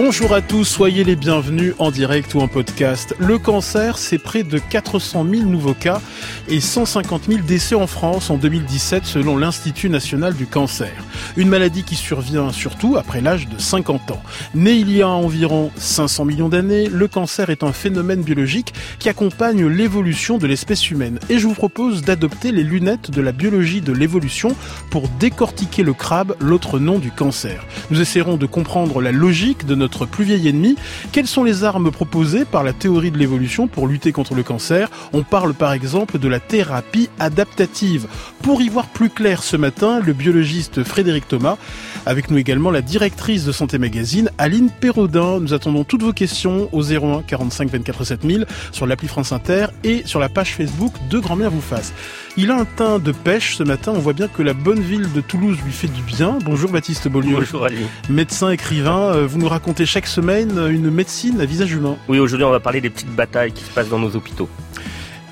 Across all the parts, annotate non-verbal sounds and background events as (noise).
Bonjour à tous, soyez les bienvenus en direct ou en podcast. Le cancer, c'est près de 400 000 nouveaux cas et 150 000 décès en France en 2017 selon l'Institut national du cancer. Une maladie qui survient surtout après l'âge de 50 ans. Né il y a environ 500 millions d'années, le cancer est un phénomène biologique qui accompagne l'évolution de l'espèce humaine. Et je vous propose d'adopter les lunettes de la biologie de l'évolution pour décortiquer le crabe, l'autre nom du cancer. Nous essaierons de comprendre la logique de notre plus vieil ennemi. Quelles sont les armes proposées par la théorie de l'évolution pour lutter contre le cancer? On parle par exemple de la thérapie adaptative. Pour y voir plus clair ce matin, le biologiste Frédéric Thomas, avec nous également la directrice de Santé Magazine, Aline Perraudin. Nous attendons toutes vos questions au 01 45 24 7000 sur l'appli France Inter et sur la page Facebook de Grand-Mère vous fasse. Il a un teint de pêche ce matin. On voit bien que la bonne ville de Toulouse lui fait du bien. Bonjour Baptiste Beaulieu. Bonjour Ali. Médecin, écrivain, euh, vous nous racontez chaque semaine une médecine à visage humain. Oui, aujourd'hui on va parler des petites batailles qui se passent dans nos hôpitaux.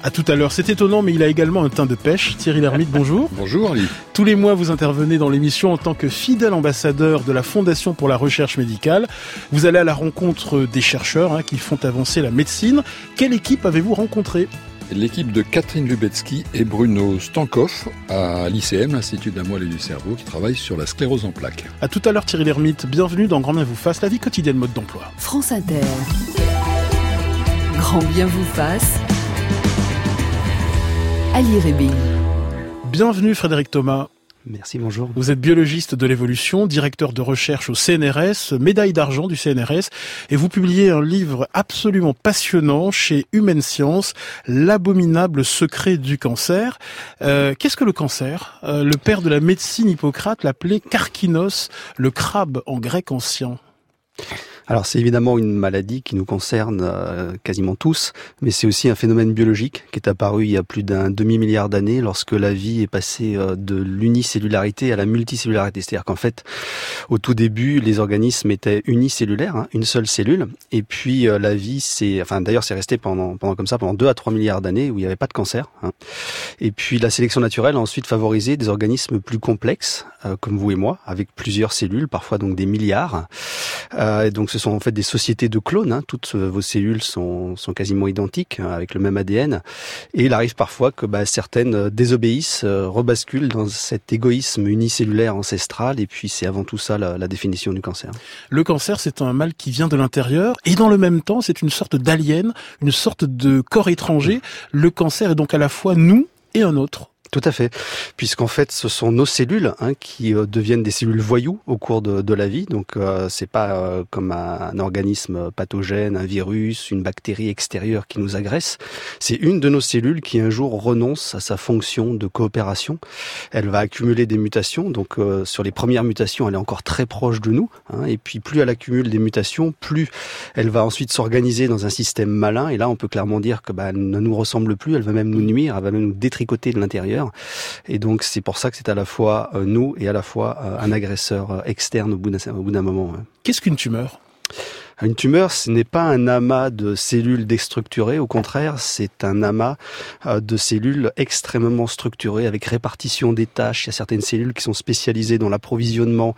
À tout à l'heure, c'est étonnant, mais il a également un teint de pêche. Thierry Lhermitte, bonjour. (laughs) bonjour Ali. Tous les mois, vous intervenez dans l'émission en tant que fidèle ambassadeur de la Fondation pour la recherche médicale. Vous allez à la rencontre des chercheurs hein, qui font avancer la médecine. Quelle équipe avez-vous rencontré l'équipe de Catherine Lubetsky et Bruno Stankoff à l'ICM, l'Institut de la moelle et du cerveau, qui travaille sur la sclérose en plaques. À tout à l'heure Thierry Lhermitte, bienvenue dans Grand Bien vous fasse, la vie quotidienne mode d'emploi. France Inter. Grand Bien vous fasse. Ali. Bienvenue Frédéric Thomas. Merci, bonjour. Vous êtes biologiste de l'évolution, directeur de recherche au CNRS, médaille d'argent du CNRS, et vous publiez un livre absolument passionnant chez Humaine Science, L'abominable secret du cancer. Euh, Qu'est-ce que le cancer? Euh, Le père de la médecine Hippocrate l'appelait Carkinos, le crabe en grec ancien. Alors c'est évidemment une maladie qui nous concerne euh, quasiment tous, mais c'est aussi un phénomène biologique qui est apparu il y a plus d'un demi-milliard d'années lorsque la vie est passée euh, de l'unicellularité à la multicellularité. C'est-à-dire qu'en fait, au tout début, les organismes étaient unicellulaires, hein, une seule cellule, et puis euh, la vie, c'est, enfin d'ailleurs c'est resté pendant, pendant comme ça pendant 2 à 3 milliards d'années où il n'y avait pas de cancer. Hein. Et puis la sélection naturelle a ensuite favorisé des organismes plus complexes, comme vous et moi, avec plusieurs cellules, parfois donc des milliards. et donc ce sont en fait des sociétés de clones. Hein. Toutes vos cellules sont, sont quasiment identiques, hein, avec le même ADN. Et il arrive parfois que bah, certaines euh, désobéissent, euh, rebasculent dans cet égoïsme unicellulaire ancestral. Et puis c'est avant tout ça la, la définition du cancer. Le cancer, c'est un mal qui vient de l'intérieur. Et dans le même temps, c'est une sorte d'alien, une sorte de corps étranger. Le cancer est donc à la fois nous et un autre. Tout à fait, puisqu'en fait, ce sont nos cellules hein, qui euh, deviennent des cellules voyous au cours de, de la vie. Donc, euh, c'est pas euh, comme un, organisme pathogène, un virus, une bactérie extérieure qui nous agresse. C'est une de nos cellules qui un jour renonce à sa fonction de coopération. Elle va accumuler des mutations. Donc, euh, sur les premières mutations, elle est encore très proche de nous. Hein, et puis, plus elle accumule des mutations, plus elle va ensuite s'organiser dans un système malin. Et là, on peut clairement dire que bah, elle ne nous ressemble plus. Elle va même nous nuire. Elle va même nous détricoter de l'intérieur. Et donc c'est pour ça que c'est à la fois euh, nous et à la fois euh, un agresseur euh, externe au bout d'un moment. Qu'est-ce qu'une tumeur? Une tumeur, ce n'est pas un amas de cellules déstructurées, au contraire, c'est un amas euh, de cellules extrêmement structurées avec répartition des tâches. Il y a certaines cellules qui sont spécialisées dans l'approvisionnement.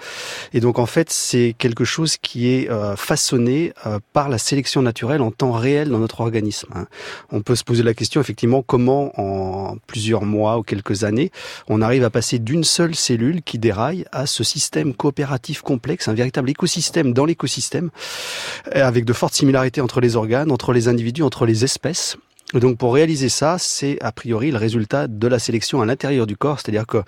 Et donc en fait, c'est quelque chose qui est euh, façonné euh, par la sélection naturelle en temps réel dans notre organisme. Hein. On peut se poser la question effectivement comment en plusieurs mois ou quelques années, on arrive à passer d'une seule cellule qui déraille à ce système coopératif complexe, un véritable écosystème dans l'écosystème avec de fortes similarités entre les organes, entre les individus, entre les espèces. Et donc pour réaliser ça, c'est a priori le résultat de la sélection à l'intérieur du corps, c'est-à-dire que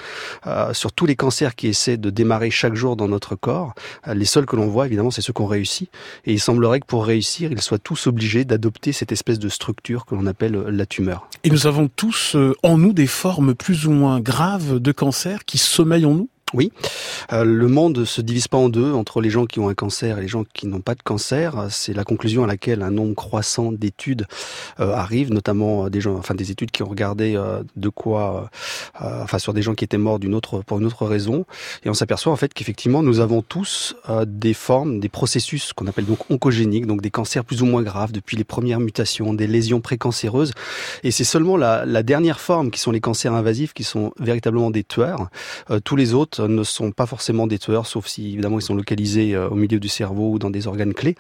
euh, sur tous les cancers qui essaient de démarrer chaque jour dans notre corps, euh, les seuls que l'on voit évidemment c'est ceux qu'on réussit. Et il semblerait que pour réussir, ils soient tous obligés d'adopter cette espèce de structure que l'on appelle euh, la tumeur. Et nous avons tous en nous des formes plus ou moins graves de cancer qui sommeillent en nous? Oui, euh, le monde se divise pas en deux entre les gens qui ont un cancer et les gens qui n'ont pas de cancer. C'est la conclusion à laquelle un nombre croissant d'études euh, arrive, notamment des gens, enfin des études qui ont regardé euh, de quoi, euh, enfin sur des gens qui étaient morts d'une autre pour une autre raison, et on s'aperçoit en fait qu'effectivement nous avons tous euh, des formes, des processus qu'on appelle donc oncogéniques, donc des cancers plus ou moins graves depuis les premières mutations, des lésions précancéreuses, et c'est seulement la, la dernière forme qui sont les cancers invasifs qui sont véritablement des tueurs. Euh, tous les autres ne sont pas forcément des tueurs, sauf si évidemment ils sont localisés euh, au milieu du cerveau ou dans des organes clés.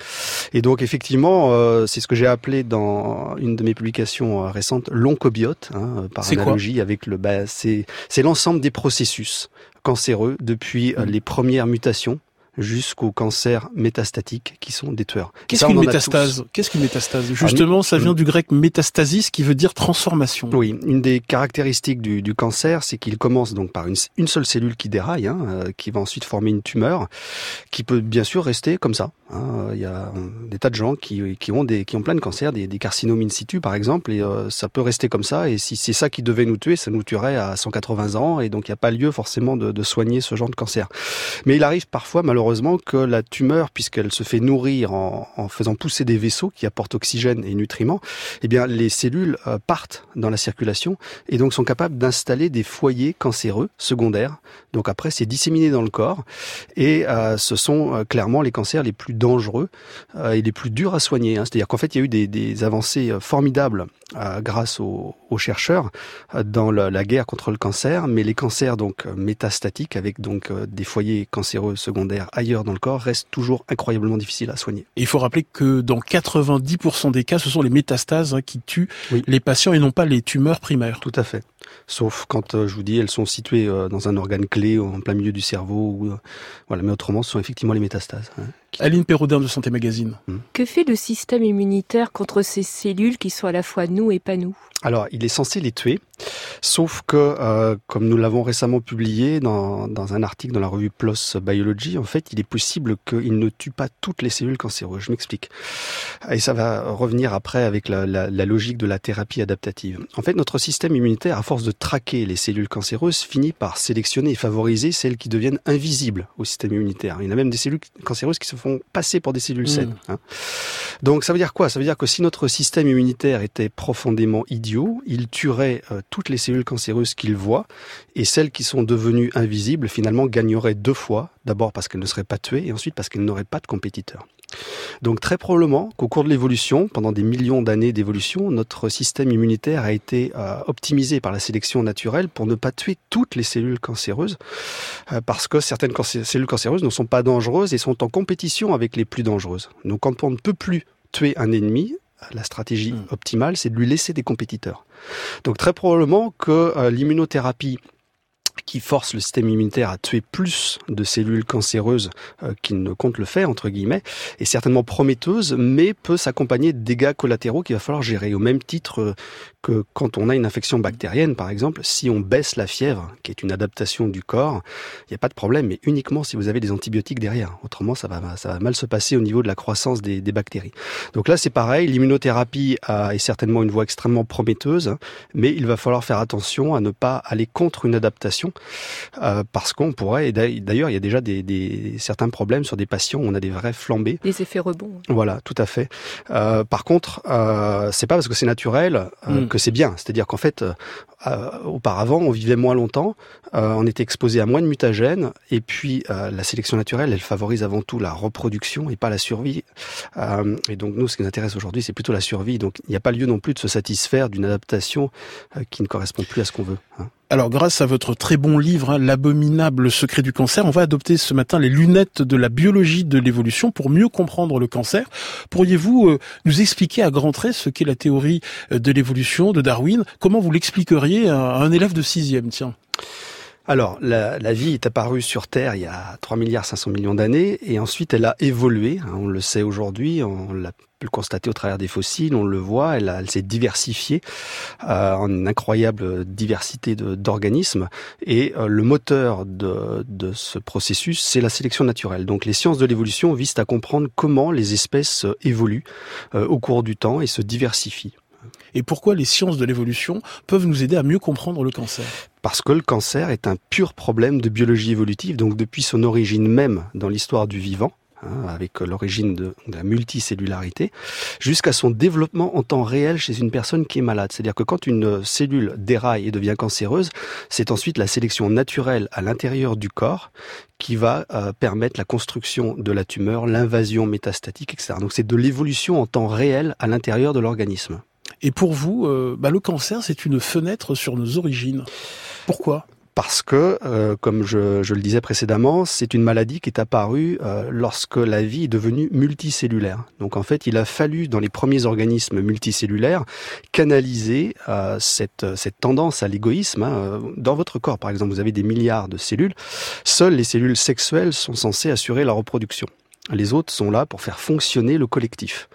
Et donc effectivement, euh, c'est ce que j'ai appelé dans une de mes publications euh, récentes l'oncobiote, hein, par analogie avec le. Bah, c'est l'ensemble des processus cancéreux depuis Mhm. les premières mutations jusqu'aux cancers métastatiques qui sont des tueurs. Qu'est-ce qu'une métastase? Qu'est-ce qu'une métastase? Justement, ça vient Mm. du grec métastasis qui veut dire transformation. Oui, une des caractéristiques du, du cancer, c'est qu'il commence donc par une, une seule cellule qui déraille, hein, euh, qui va ensuite former une tumeur, qui peut bien sûr rester comme ça. hein. Il y a euh, des tas de gens qui, qui ont des qui ont plein de cancers, des, des carcinomes in situ par exemple, et euh, ça peut rester comme ça. Et si c'est ça qui devait nous tuer, ça nous tuerait à 180 ans, et donc il n'y a pas lieu forcément de, de soigner ce genre de cancer. Mais il arrive parfois malheureusement que la tumeur, puisqu'elle se fait nourrir en, faisant pousser des vaisseaux qui apportent oxygène et nutriments, eh bien les cellules euh, partent dans la circulation et donc sont capables d'installer des foyers cancéreux secondaires. Donc après, c'est disséminé dans le corps et euh, ce sont euh, clairement les cancers les plus dangereux et les plus durs à soigner. hein. C'est-à-dire qu'en fait, il y a eu des, avancées formidables grâce aux, chercheurs dans la, la guerre contre le cancer, mais les cancers donc métastatiques avec donc des foyers cancéreux secondaires ailleurs dans le corps restent toujours incroyablement difficiles à soigner. Et il faut rappeler que dans 90% des cas, ce sont les métastases hein, qui tuent Oui. les patients et non pas les tumeurs primaires. Tout à fait. Sauf quand euh, je vous dis elles sont situées euh, dans un organe clé en plein milieu du cerveau ou euh, voilà, mais autrement ce sont effectivement les métastases. hein, Aline Perraudin de Santé Magazine. Que fait le système immunitaire contre ces cellules qui sont à la fois nous et pas nous? Alors, il est censé les tuer, sauf que, euh, comme nous l'avons récemment publié dans, dans un article dans la revue PLOS Biology, en fait, il est possible qu'il ne tue pas toutes les cellules cancéreuses. Je m'explique. Et ça va revenir après avec la, la- la logique de la thérapie adaptative. En fait, notre système immunitaire, à force de traquer les cellules cancéreuses, finit par sélectionner et favoriser celles qui deviennent invisibles au système immunitaire. Il y en a même des cellules cancéreuses qui se font passer pour des cellules Mmh. saines. hein. Donc ça veut dire quoi? Ça veut dire que si notre système immunitaire était profondément idiot, il tuerait euh, toutes les cellules cancéreuses qu'il voit et celles qui sont devenues invisibles finalement gagneraient deux fois, d'abord parce qu'elles ne seraient pas tuées et ensuite parce qu'elles n'auraient pas de compétiteurs. Donc très probablement qu'au cours de l'évolution, pendant des millions d'années d'évolution, notre système immunitaire a été euh, optimisé par la sélection naturelle pour ne pas tuer toutes les cellules cancéreuses, euh, parce que certaines cellules cancéreuses ne sont pas dangereuses et sont en compétition avec les plus dangereuses. Donc quand on ne peut plus tuer un ennemi, la stratégie Mm. optimale, c'est de lui laisser des compétiteurs. Donc très probablement que euh, l'immunothérapie qui force le système immunitaire à tuer plus de cellules cancéreuses euh, qu'il ne compte le faire, entre guillemets, est certainement prometteuse, mais peut s'accompagner de dégâts collatéraux qu'il va falloir gérer. Au même titre euh, que quand on a une infection bactérienne, par exemple, si on baisse la fièvre, qui est une adaptation du corps, il n'y a pas de problème, mais uniquement si vous avez des antibiotiques derrière. Autrement, ça va, ça va mal se passer au niveau de la croissance des, des bactéries. Donc là, c'est pareil, l'immunothérapie a- est certainement une voie extrêmement prometteuse, mais il va falloir faire attention à ne pas aller contre une adaptation, euh, parce qu'on pourrait, et d'ailleurs, il y a déjà des, des- certains problèmes sur des patients où on a des vrais flambées. Les effets rebonds. Voilà, tout à fait. Euh, par contre, euh, c'est pas parce que c'est naturel euh, Mm. Que c'est bien. C'est-à-dire qu'en fait, euh, auparavant, on vivait moins longtemps, euh, on était exposé à moins de mutagènes, et puis euh, la sélection naturelle, elle favorise avant tout la reproduction et pas la survie. Euh, et donc nous, ce qui nous intéresse aujourd'hui, c'est plutôt la survie. Donc il n'y a pas lieu non plus de se satisfaire d'une adaptation euh, qui ne correspond plus à ce qu'on veut. hein. Alors, grâce à votre très bon livre, hein, L'abominable secret du cancer, on va adopter ce matin les lunettes de la biologie de l'évolution pour mieux comprendre le cancer. Pourriez-vous euh, nous expliquer à grands traits ce qu'est la théorie de l'évolution de Darwin? Comment vous l'expliqueriez? À un élève de sixième Tiens. Alors, la, vie est apparue sur Terre il y a 3 milliards 500 millions d'années, et ensuite elle a évolué. hein, on le sait aujourd'hui, on l'a pu le constater au travers des fossiles, on le voit, elle, s'est diversifiée euh, en une incroyable diversité d'organismes. Et euh, le moteur de, ce processus, c'est la sélection naturelle. Donc les sciences de l'évolution visent à comprendre comment les espèces euh, évoluent au cours du temps et se diversifient. Et pourquoi les sciences de l'évolution peuvent nous aider à mieux comprendre le cancer parce que le cancer est un pur problème de biologie évolutive, donc depuis son origine même dans l'histoire du vivant, hein, avec l'origine de, la multicellularité, jusqu'à son développement en temps réel chez une personne qui est malade. C'est-à-dire que quand une cellule déraille et devient cancéreuse, c'est ensuite la sélection naturelle à l'intérieur du corps qui va euh, permettre la construction de la tumeur, l'invasion métastatique, etc. Donc c'est de l'évolution en temps réel à l'intérieur de l'organisme. Et pour vous, euh, bah, le cancer, c'est une fenêtre sur nos origines. Pourquoi? Parce que, euh, comme je, le disais précédemment, c'est une maladie qui est apparue euh, lorsque la vie est devenue multicellulaire. Donc en fait, il a fallu, dans les premiers organismes multicellulaires, canaliser euh, cette, cette tendance à l'égoïsme. Hein. Dans votre corps, par exemple, vous avez des milliards de cellules. Seules les cellules sexuelles sont censées assurer la reproduction. Les autres sont là pour faire fonctionner le collectif.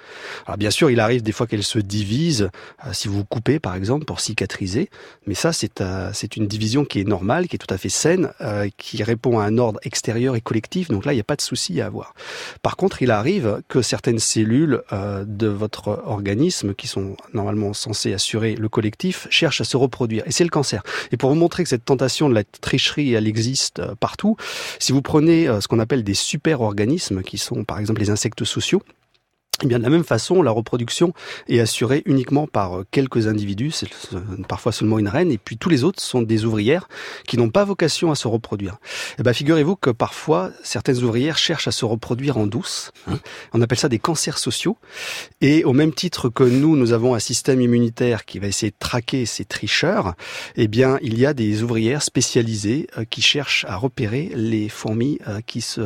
Alors bien sûr, il arrive des fois qu'elles se divisent, euh, si vous coupez par exemple pour cicatriser, mais ça c'est euh, c'est une division qui est normale, qui est tout à fait saine, euh, qui répond à un ordre extérieur et collectif, donc là il n'y a pas de souci à avoir. Par contre, il arrive que certaines cellules de votre organisme, qui sont normalement censées assurer le collectif, cherchent à se reproduire, et c'est le cancer. Et pour vous montrer que cette tentation de la tricherie, elle existe partout, si vous prenez ce qu'on appelle des super-organismes, qui sont par exemple les insectes sociaux, eh bien de la même façon, la reproduction est assurée uniquement par euh, quelques individus, c'est parfois seulement une reine, et puis tous les autres sont des ouvrières qui n'ont pas vocation à se reproduire. Eh bien figurez-vous que parfois certaines ouvrières cherchent à se reproduire en douce. Hein. On appelle ça des cancers sociaux. Et au même titre que nous, nous avons un système immunitaire qui va essayer de traquer ces tricheurs. Eh bien, il y a des ouvrières spécialisées euh, qui cherchent à repérer les fourmis euh, qui se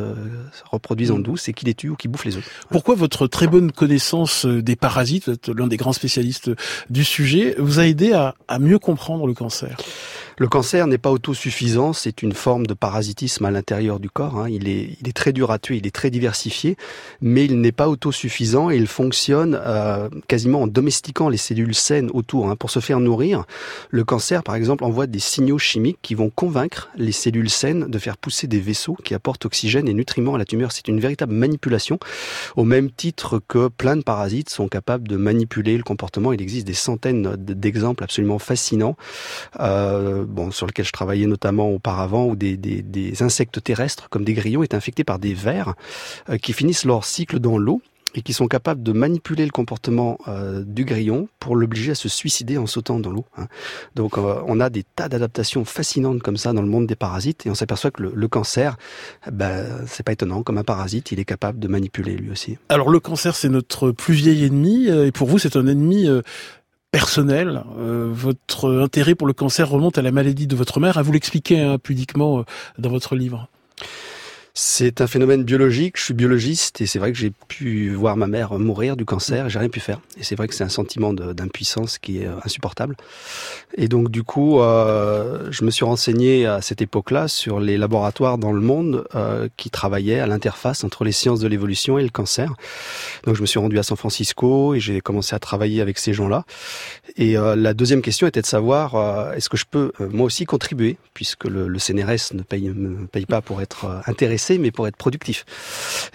reproduisent en douce et qui les tuent ou qui bouffent les autres. Pourquoi votre très connaissance euh, des parasites, l'un des grands spécialistes du sujet, vous a aidé à mieux comprendre le cancer le cancer n'est pas autosuffisant, c'est une forme de parasitisme à l'intérieur du corps. Hein. Il, est, très dur à tuer, il est très diversifié, mais il n'est pas autosuffisant et il fonctionne euh, quasiment en domestiquant les cellules saines autour. Hein. Pour se faire nourrir, le cancer, par exemple, envoie des signaux chimiques qui vont convaincre les cellules saines de faire pousser des vaisseaux qui apportent oxygène et nutriments à la tumeur. C'est une véritable manipulation, au même titre que plein de parasites sont capables de manipuler le comportement. Il existe des centaines d'exemples absolument fascinants. Euh, bon, sur lequel je travaillais notamment auparavant, où des, des, insectes terrestres, comme des grillons, étaient infectés par des vers euh, qui finissent leur cycle dans l'eau et qui sont capables de manipuler le comportement euh, du grillon pour l'obliger à se suicider en sautant dans l'eau. Hein. Donc euh, on a des tas d'adaptations fascinantes comme ça dans le monde des parasites et on s'aperçoit que le, cancer, ben, c'est pas étonnant, comme un parasite, il est capable de manipuler lui aussi. Alors le cancer c'est notre plus vieil ennemi et pour vous c'est un ennemi personnel. Euh, votre intérêt pour le cancer remonte à la maladie de votre mère. À vous l'expliquer hein, pudiquement euh, dans votre livre. C'est un phénomène biologique. Je suis biologiste et c'est vrai que j'ai pu voir ma mère mourir du cancer j'ai rien pu faire. Et c'est vrai que c'est un sentiment d'impuissance qui est euh, insupportable. Et donc du coup, euh, je me suis renseigné à cette époque-là sur les laboratoires dans le monde euh, qui travaillaient à l'interface entre les sciences de l'évolution et le cancer. Donc je me suis rendu à San Francisco et j'ai commencé à travailler avec ces gens-là. Et la deuxième question était de savoir est-ce que je peux moi aussi contribuer puisque le, CNRS ne paye, me paye pas pour être intéressé mais pour être productif.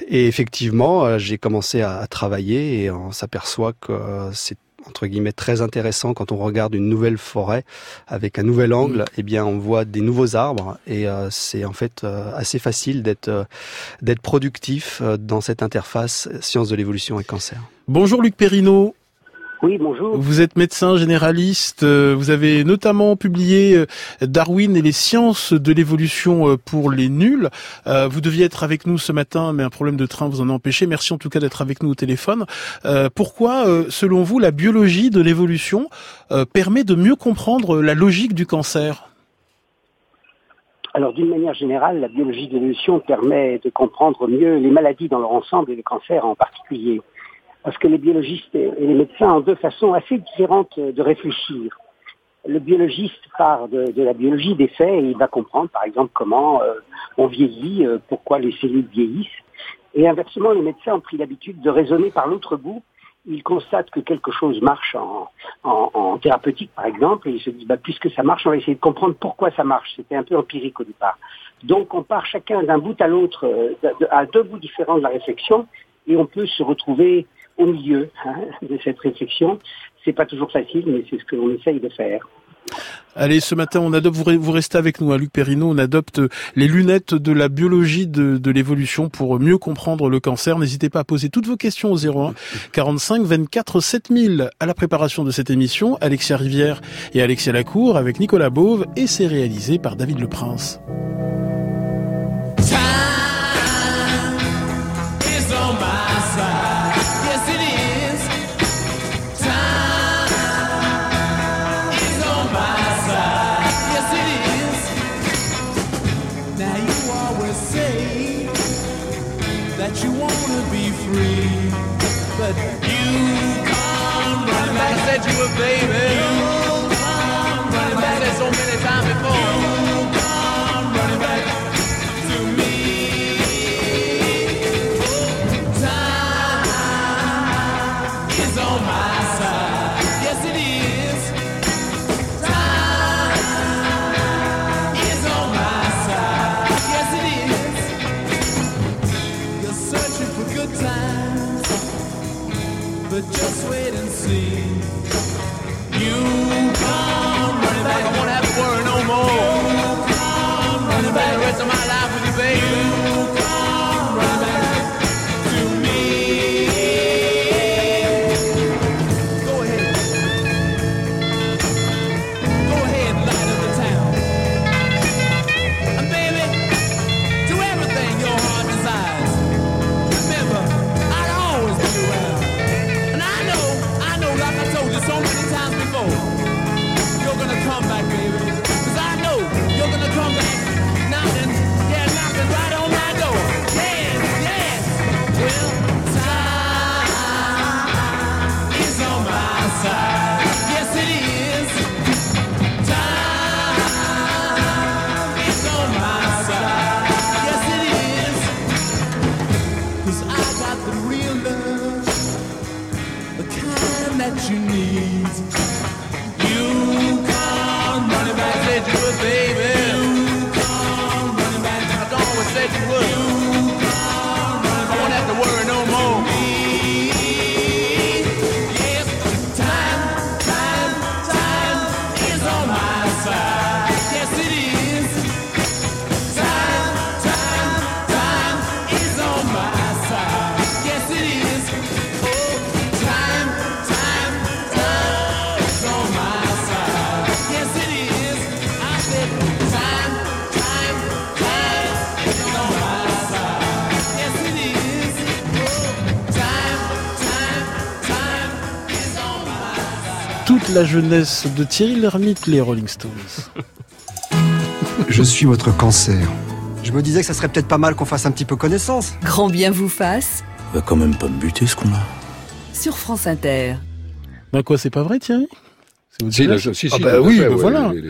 Et effectivement, euh, j'ai commencé à, travailler et on s'aperçoit que c'est entre guillemets très intéressant quand on regarde une nouvelle forêt avec un nouvel angle, mmh. eh bien on voit des nouveaux arbres et euh, c'est en fait euh, assez facile d'être euh, d'être productif dans cette interface sciences de l'évolution et cancer. Bonjour Luc Perrineau. Oui, bonjour. Vous êtes médecin généraliste. Euh, vous avez notamment publié euh, Darwin et les sciences de l'évolution euh, pour les nuls. Vous deviez être avec nous ce matin, mais un problème de train vous en a empêché. Merci en tout cas d'être avec nous au téléphone. Pourquoi, selon vous, la biologie de l'évolution permet de mieux comprendre la logique du cancer? Alors d'une manière générale, la biologie de l'évolution permet de comprendre mieux les maladies dans leur ensemble et le cancer en particulier parce que les biologistes et les médecins ont deux façons assez différentes de réfléchir. Le biologiste part de, la biologie des faits et il va comprendre par exemple comment euh, on vieillit, euh, pourquoi les cellules vieillissent. Et inversement, les médecins ont pris l'habitude de raisonner par l'autre bout. Ils constatent que quelque chose marche en, en, en thérapeutique, par exemple, et ils se disent, bah, puisque ça marche, on va essayer de comprendre pourquoi ça marche. C'était un peu empirique au départ. Donc, on part chacun d'un bout à l'autre, euh, à deux bouts différents de la réflexion, et on peut se retrouver au milieu hein, de cette réflexion. C'est pas toujours facile, mais c'est ce que l'on essaye de faire. Allez, ce matin, on adopte, vous restez avec nous, hein, Luc Perrineau, on adopte les lunettes de la biologie de, de l'évolution pour mieux comprendre le cancer. N'hésitez pas à poser toutes vos questions au 01 45 24 7000. À la préparation de cette émission, Alexia Rivière et Alexia Lacour avec Nicolas Beauve et c'est réalisé par David Le Prince. La jeunesse de Thierry Lhermitte, les Rolling Stones. (laughs) Je suis votre cancer. Je me disais que ça serait peut-être pas mal qu'on fasse un petit peu connaissance. Grand bien vous fasse. Va quand même pas me buter ce qu'on a. Sur France Inter. Ben quoi, c'est pas vrai Thierry? Si, si, ah bah oui, bah voilà. Les,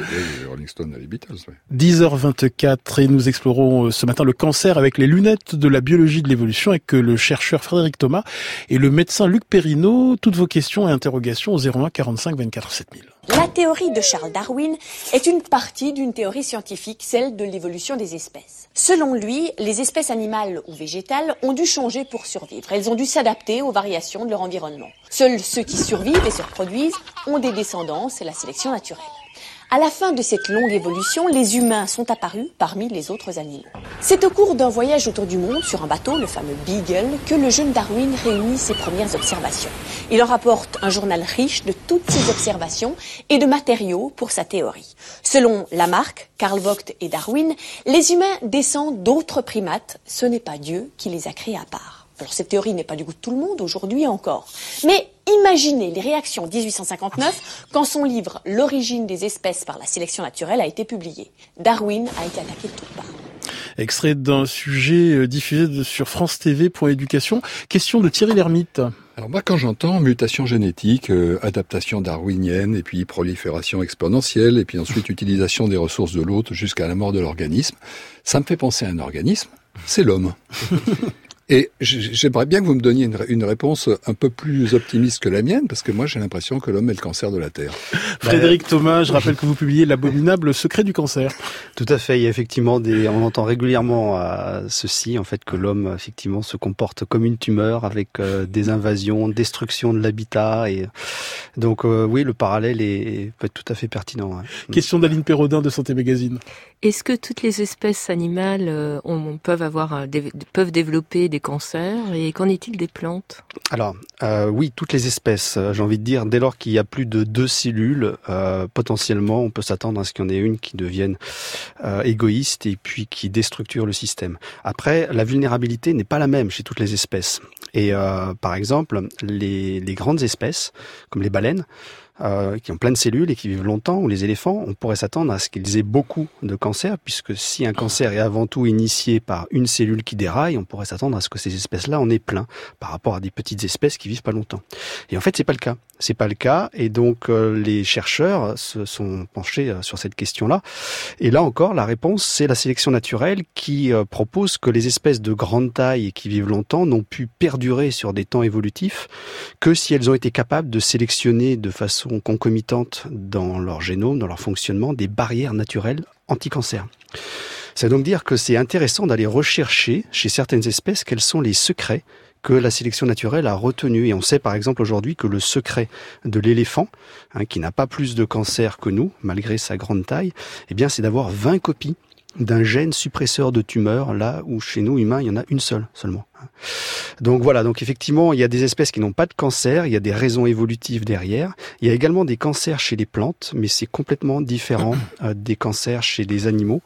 Stones, les Beatles. 10h24 et nous explorons euh, ce matin le cancer avec les lunettes de la biologie de l'évolution avec le chercheur Frédéric Thomas et le médecin Luc Perrineau. Toutes vos questions et interrogations au 01 45 24 7000. La théorie de Charles Darwin est une partie d'une théorie scientifique, celle de l'évolution des espèces. Selon lui, les espèces animales ou végétales ont dû changer pour survivre. Elles ont dû s'adapter aux variations de leur environnement. Seuls ceux qui survivent et se reproduisent ont des descendants, c'est la sélection naturelle. À la fin de cette longue évolution, les humains sont apparus parmi les autres animaux. C'est au cours d'un voyage autour du monde sur un bateau, le fameux Beagle, que le jeune Darwin réunit ses premières observations. Il leur apporte un journal riche de toutes ses observations et de matériaux pour sa théorie. Selon Lamarck, Karl Vogt et Darwin, les humains descendent d'autres primates, ce n'est pas Dieu qui les a créés à part. Alors cette théorie n'est pas du goût de tout le monde aujourd'hui encore. Mais imaginez les réactions 1859 quand son livre L'origine des espèces par la sélection naturelle a été publié. Darwin a été attaqué de toutes parts. Extrait d'un sujet euh, diffusé sur France TV pour éducation. Question de Thierry Lhermitte. Alors moi, quand j'entends mutation génétique, euh, adaptation darwinienne, et puis prolifération exponentielle, et puis ensuite utilisation des ressources de l'autre jusqu'à la mort de l'organisme, ça me fait penser à un organisme, c'est l'homme. (laughs) Et j'aimerais bien que vous me donniez une, réponse un peu plus optimiste que la mienne, parce que moi j'ai l'impression que l'homme est le cancer de la Terre. Frédéric Thomas, je rappelle que vous publiez l'abominable secret du cancer. Tout à fait. Il y a effectivement des, on entend régulièrement à ceci, en fait, que l'homme effectivement se comporte comme une tumeur avec euh, des invasions, destruction de l'habitat, et donc euh, oui, le parallèle est peut être tout à fait pertinent. Question d'Aline Perrodin de Santé Magazine. Est-ce que toutes les espèces animales euh, peuvent avoir, peuvent développer des cancers et qu'en est-il des plantes? Alors euh, oui, toutes les espèces, euh, j'ai envie de dire, dès lors qu'il y a plus de deux cellules, euh, potentiellement on peut s'attendre à ce qu'il y en ait une qui devienne égoïste et puis qui déstructure le système. Après, la vulnérabilité n'est pas la même chez toutes les espèces. Et par exemple, les, les grandes espèces, comme les baleines, euh, qui ont plein de cellules et qui vivent longtemps, ou les éléphants, on pourrait s'attendre à ce qu'ils aient beaucoup de cancers, puisque si un cancer est avant tout initié par une cellule qui déraille, on pourrait s'attendre à ce que ces espèces-là en aient plein, par rapport à des petites espèces qui vivent pas longtemps. Et en fait, c'est pas le cas. C'est pas le cas, et donc euh, les chercheurs se sont penchés euh, sur cette question-là. Et là encore, la réponse, c'est la sélection naturelle qui propose que les espèces de grande taille et qui vivent longtemps n'ont pu sur des temps évolutifs que si elles ont été capables de sélectionner de façon concomitantes dans leur génome, dans leur fonctionnement, des barrières naturelles anti-cancer. Ça veut donc dire que c'est intéressant d'aller rechercher chez certaines espèces quels sont les secrets que la sélection naturelle a retenus. Et on sait par exemple aujourd'hui que le secret de l'éléphant, hein, qui n'a pas plus de cancer que nous, malgré sa grande taille, eh bien c'est d'avoir 20 copies d'un gène suppresseur de tumeurs, là où chez nous humains, il y en a une seule seulement. Donc voilà, donc effectivement, il y a des espèces qui n'ont pas de cancer, il y a des raisons évolutives derrière. Il y a également des cancers chez les plantes, mais c'est complètement différent (clears throat) euh, des cancers chez les animaux.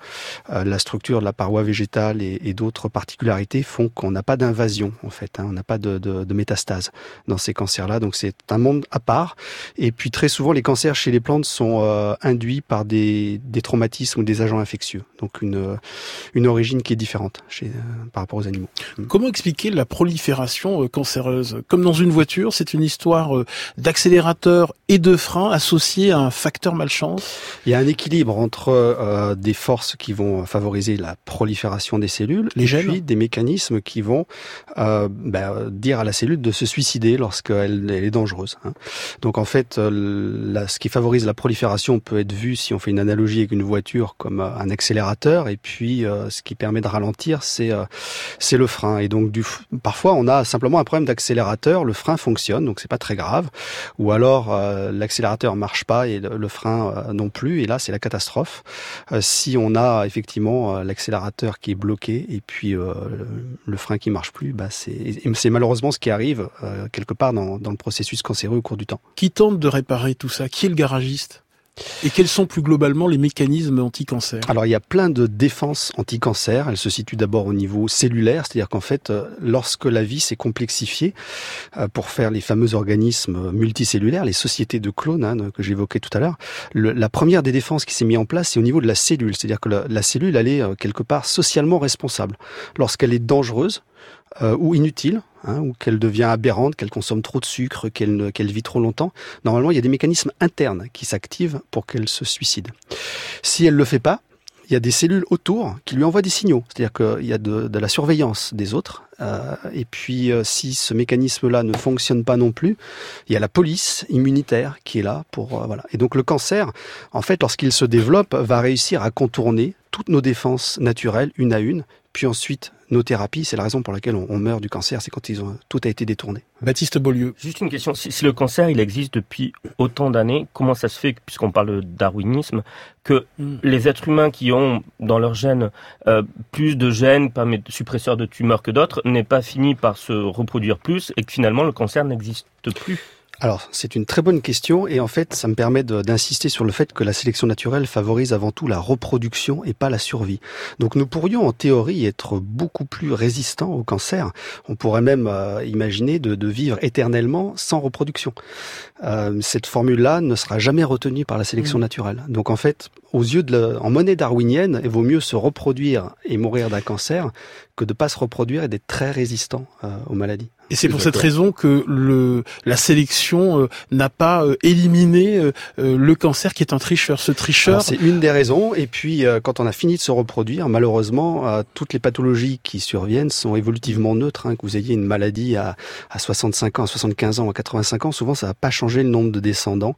Euh, la structure de la paroi végétale et, d'autres particularités font qu'on n'a pas d'invasion, en fait. Hein. on n'a pas de, de, métastase dans ces cancers-là. Donc c'est un monde à part. Et puis très souvent, les cancers chez les plantes sont euh, induits par des, des, traumatismes ou des agents infectieux. Donc une, une origine qui est différente chez, par rapport aux animaux. Comment expliquer la prolifération euh, cancéreuse. Comme dans une voiture, c'est une histoire euh, d'accélérateur et de frein associés à un facteur malchance. Il y a un équilibre entre euh, des forces qui vont favoriser la prolifération des cellules Les et puis des mécanismes qui vont ben, dire à la cellule de se suicider lorsqu'elle est dangereuse. Hein. Donc en fait, ce qui favorise la prolifération peut être vu si on fait une analogie avec une voiture comme un accélérateur et puis ce qui permet de ralentir, c'est c'est le frein. Et donc du, parfois on a simplement un problème d'accélérateur, le frein fonctionne, donc c'est pas très grave, ou alors euh, l'accélérateur marche pas et le, frein euh, non plus, et là c'est la catastrophe. Euh, si on a effectivement l'accélérateur qui est bloqué et puis le, frein qui marche plus, bah c'est malheureusement ce qui arrive quelque part dans le processus cancéreux au cours du temps. Qui tente de réparer tout ça? Qui est le garagiste? Et quels sont plus globalement les mécanismes anti-cancer? Alors il y a plein de défenses anti-cancer. Elles se situent d'abord au niveau cellulaire, c'est-à-dire qu'en fait, euh, lorsque la vie s'est complexifiée euh, pour faire les fameux organismes multicellulaires, les sociétés de clones hein, que j'évoquais tout à l'heure, la première des défenses qui s'est mise en place, c'est au niveau de la cellule, c'est-à-dire que la, cellule, elle est euh, quelque part socialement responsable. Lorsqu'elle est dangereuse, ou inutile, hein, ou qu'elle devient aberrante, qu'elle consomme trop de sucre, qu'elle vit trop longtemps, normalement il y a des mécanismes internes qui s'activent pour qu'elle se suicide. Si elle le fait pas, il y a des cellules autour qui lui envoient des signaux, c'est-à-dire qu'il y a de, la surveillance des autres. Euh, et puis, euh, si ce mécanisme-là ne fonctionne pas non plus, il y a la police immunitaire qui est là pour euh, voilà. Et donc le cancer, en fait, lorsqu'il se développe, va réussir à contourner toutes nos défenses naturelles une à une, puis ensuite nos thérapies. C'est la raison pour laquelle on, meurt du cancer, c'est quand ils ont, tout a été détourné. Baptiste Beaulieu. Juste une question. Si, le cancer, il existe depuis autant d'années, comment ça se fait, puisqu'on parle de darwinisme, que hmm. les êtres humains qui ont dans leur gène euh, plus de gènes parmi suppresseurs de tumeurs que d'autres n'aient pas fini par se reproduire plus et que finalement le cancer n'existe plus? Alors, c'est une très bonne question et en fait, ça me permet d'insister sur le fait que la sélection naturelle favorise avant tout la reproduction et pas la survie. Donc, nous pourrions en théorie être beaucoup plus résistants au cancer. On pourrait même euh, imaginer de, de, vivre éternellement sans reproduction. Euh, cette formule-là ne sera jamais retenue par la sélection mmh. naturelle. Donc, en fait, aux yeux de en monnaie darwinienne, il vaut mieux se reproduire et mourir d'un cancer que de pas se reproduire et d'être très résistant euh, aux maladies. Et c'est pour cette raison que le, la sélection euh, n'a pas euh, éliminé euh, le cancer qui est un tricheur. Ce tricheur. C'est une des raisons. Et puis, quand on a fini de se reproduire, malheureusement, toutes les pathologies qui surviennent sont évolutivement neutres. Hein. Que vous ayez une maladie à, à 65 ans, à 75 ans, à 85 ans, souvent ça va pas changer le nombre de descendants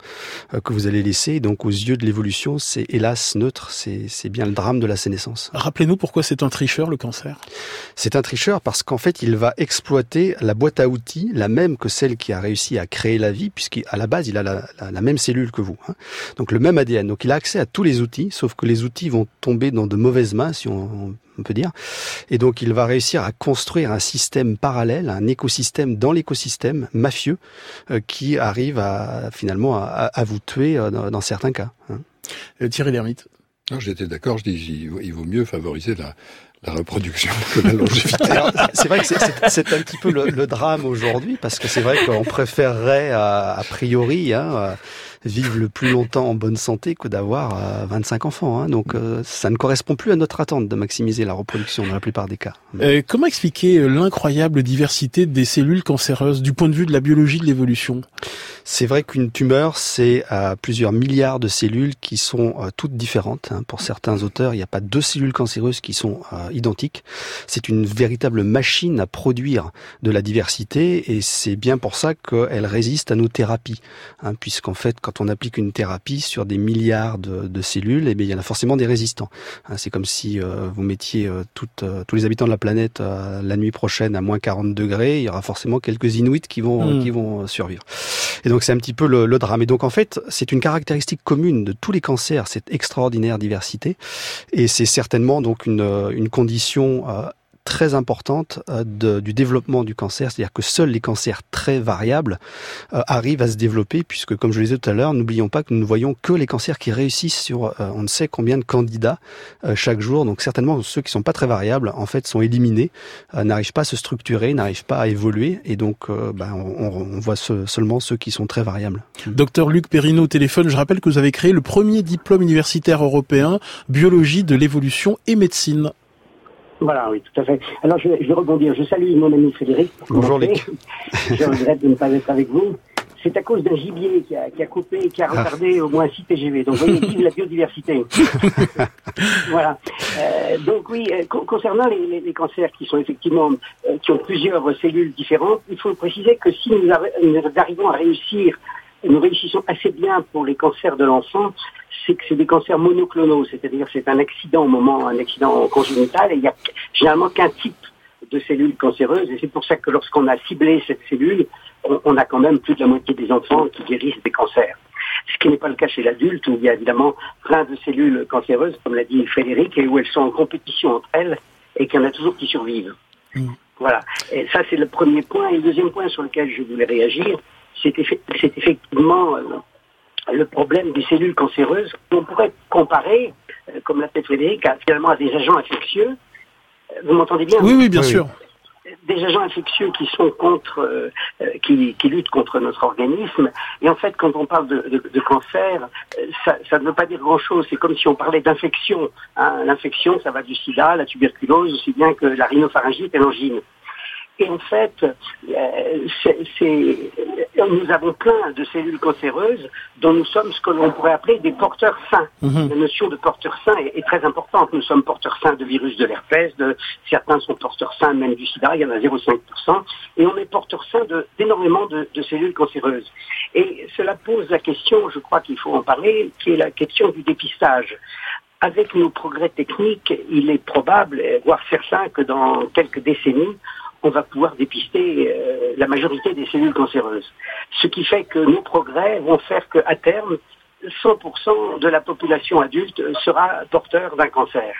que vous allez laisser. Donc, aux yeux de l'évolution, c'est hélas neutre. C'est bien le drame de la sénescence. Rappelez-nous pourquoi c'est un tricheur le cancer? C'est un tricheur parce qu'en fait, il va exploiter la boîte à outils, la même que celle qui a réussi à créer la vie, puisqu'à la base, il a la, même cellule que vous. Hein. Donc le même ADN. Donc il a accès à tous les outils, sauf que les outils vont tomber dans de mauvaises mains, si on, peut dire. Et donc il va réussir à construire un système parallèle, un écosystème dans l'écosystème mafieux, euh, qui arrive à finalement à, vous tuer euh, dans, certains cas. Hein. Thierry Lhermitte? J'étais d'accord, je dis il vaut mieux favoriser la, la reproduction que la longévité. c'est vrai que c'est un petit peu le, drame aujourd'hui, parce que c'est vrai qu'on préférerait a priori hein, vivre le plus longtemps en bonne santé que d'avoir 25 euh, enfants. Hein. Donc euh, ça ne correspond plus à notre attente de maximiser la reproduction dans la plupart des cas. Euh, comment expliquer l'incroyable diversité des cellules cancéreuses du point de vue de la biologie de l'évolution? C'est vrai qu'une tumeur, c'est plusieurs milliards de cellules qui sont toutes différentes. Hein. Pour certains auteurs, il n'y a pas deux cellules cancéreuses qui sont identiques. C'est une véritable machine à produire de la diversité et c'est bien pour ça qu'elle résiste à nos thérapies. Hein, Puisqu'en fait, quand on applique une thérapie sur des milliards de, cellules, eh bien, il y en a forcément des résistants. Hein, c'est comme si euh, vous mettiez euh, euh, tous les habitants de la planète la nuit prochaine à moins 40 degrés, il y aura forcément quelques Inuits qui vont, qui vont survivre. Et donc c'est un petit peu le, drame. Et donc en fait, c'est une caractéristique commune de tous les cancers, cette extraordinaire diversité. Et c'est certainement donc une, une condition très importante euh, du développement du cancer, c'est-à-dire que seuls les cancers très variables euh, arrivent à se développer, puisque comme je le disais tout à l'heure, n'oublions pas que nous ne voyons que les cancers qui réussissent sur euh, on ne sait combien de candidats chaque jour, donc certainement ceux qui sont pas très variables, en fait, sont éliminés, n'arrivent pas à se structurer, n'arrivent pas à évoluer, et donc ben, on, voit seulement ceux qui sont très variables. Docteur Luc Perrineau au téléphone, je rappelle que vous avez créé le premier diplôme universitaire européen biologie de l'évolution et médecine. Voilà, oui, tout à fait. Alors, je, je vais rebondir. Je salue mon ami Frédéric. Bonjour, Luc. je regrette de ne pas être avec vous. C'est à cause d'un gibier qui a, qui a coupé, qui a ah. retardé au moins 6 TGV. Donc, vous voyez, vive la biodiversité. (laughs) voilà. Euh, donc, oui, euh, concernant les, les, cancers qui sont effectivement, euh, qui ont plusieurs cellules différentes, il faut préciser que si nous, nous arrivons à réussir nous réussissons assez bien pour les cancers de l'enfant, c'est que c'est des cancers monoclonaux, c'est-à-dire c'est un accident au moment, un accident congénital, et il y a généralement qu'un type de cellules cancéreuses, et c'est pour ça que lorsqu'on a ciblé cette cellule, on, a quand même plus de la moitié des enfants qui guérissent des cancers. Ce qui n'est pas le cas chez l'adulte, où il y a évidemment plein de cellules cancéreuses, comme l'a dit Frédéric, et où elles sont en compétition entre elles, et qu'il y en a toujours qui survivent. Mm. Voilà. Et ça, c'est le premier point. Et le deuxième point sur lequel je voulais réagir, c'est effectivement euh, le problème des cellules cancéreuses. On pourrait comparer, euh, comme l'a fait Frédéric, finalement à des agents infectieux. Euh, vous m'entendez bien? Oui, oui, bien sûr. Des agents infectieux qui sont contre, qui, luttent contre notre organisme. Et en fait, quand on parle de, cancer, ça, ne veut pas dire grand-chose. C'est comme si on parlait d'infection. Hein. L'infection, ça va du sida, la tuberculose, aussi bien que la rhinopharyngite et l'angine. Et en fait, euh, nous avons plein de cellules cancéreuses dont nous sommes ce que l'on pourrait appeler des porteurs sains. Mhm. La notion de porteur sain est, très importante. Nous sommes porteurs sains de virus de l'herpès, de, certains sont porteurs sains même du sida, il y en a 0,5%, et on est porteurs sains d'énormément de, de cellules cancéreuses. Et cela pose la question, je crois qu'il faut en parler, qui est la question du dépistage avec nos progrès techniques, il est probable, voire certain, que dans quelques décennies, on va pouvoir dépister euh, la majorité des cellules cancéreuses. Ce qui fait que nos progrès vont faire qu'à terme, 100% de la population adulte sera porteur d'un cancer.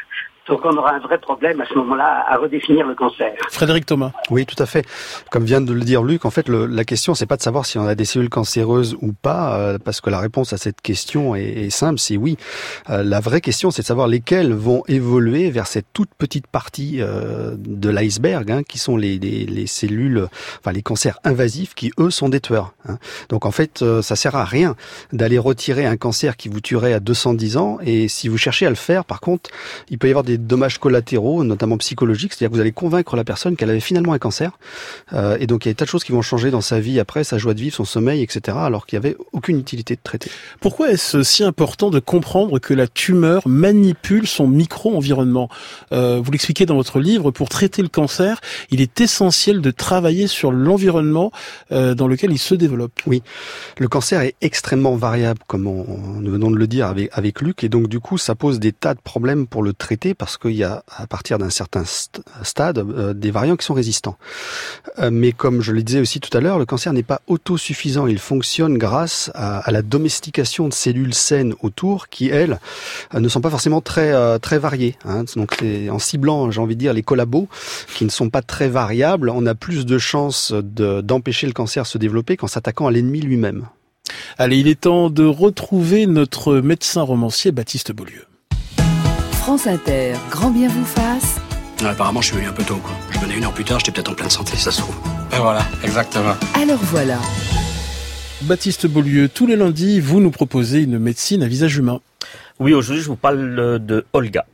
Donc on aura un vrai problème à ce moment-là à redéfinir le cancer. Frédéric Thomas. Oui, tout à fait. Comme vient de le dire Luc, en fait, le, la question, c'est pas de savoir si on a des cellules cancéreuses ou pas, euh, parce que la réponse à cette question est, est simple, c'est oui. Euh, la vraie question, c'est de savoir lesquelles vont évoluer vers cette toute petite partie euh, de l'iceberg, hein, qui sont les, les, les, cellules, enfin les cancers invasifs, qui eux sont des tueurs. Hein. Donc en fait, ça sert à rien d'aller retirer un cancer qui vous tuerait à 210 ans, et si vous cherchez à le faire, par contre, il peut y avoir des des dommages collatéraux, notamment psychologiques, c'est-à-dire que vous allez convaincre la personne qu'elle avait finalement un cancer, euh, et donc il y a des tas de choses qui vont changer dans sa vie après, sa joie de vivre, son sommeil, etc., alors qu'il n'y avait aucune utilité de traiter. Pourquoi est-ce si important de comprendre que la tumeur manipule son micro-environnement? Euh, Vous l'expliquez dans votre livre, pour traiter le cancer, il est essentiel de travailler sur l'environnement euh, dans lequel il se développe. Oui, le cancer est extrêmement variable, comme on, nous venons de le dire avec, avec Luc, et donc du coup ça pose des tas de problèmes pour le traiter parce qu'il y a à partir d'un certain stade euh, des variants qui sont résistants. Euh, mais comme je le disais aussi tout à l'heure, le cancer n'est pas autosuffisant, il fonctionne grâce à, à, la domestication de cellules saines autour qui elles ne sont pas forcément très très variées. Hein. Donc en ciblant, j'ai envie de dire, les collabos qui ne sont pas très variables, on a plus de chances d'empêcher le cancer de se développer qu'en s'attaquant à l'ennemi lui-même. Allez, il est temps de retrouver notre médecin romancier Baptiste Beaulieu. France Inter, grand bien vous fasse. apparemment, je suis venu un peu tôt. Quoi. Je venais une heure plus tard, j'étais peut-être en pleine santé, ça se trouve. Et voilà, exactement. Alors voilà. Baptiste Beaulieu, tous les lundis, vous nous proposez une médecine à visage humain. Oui, aujourd'hui, je vous parle de Olga.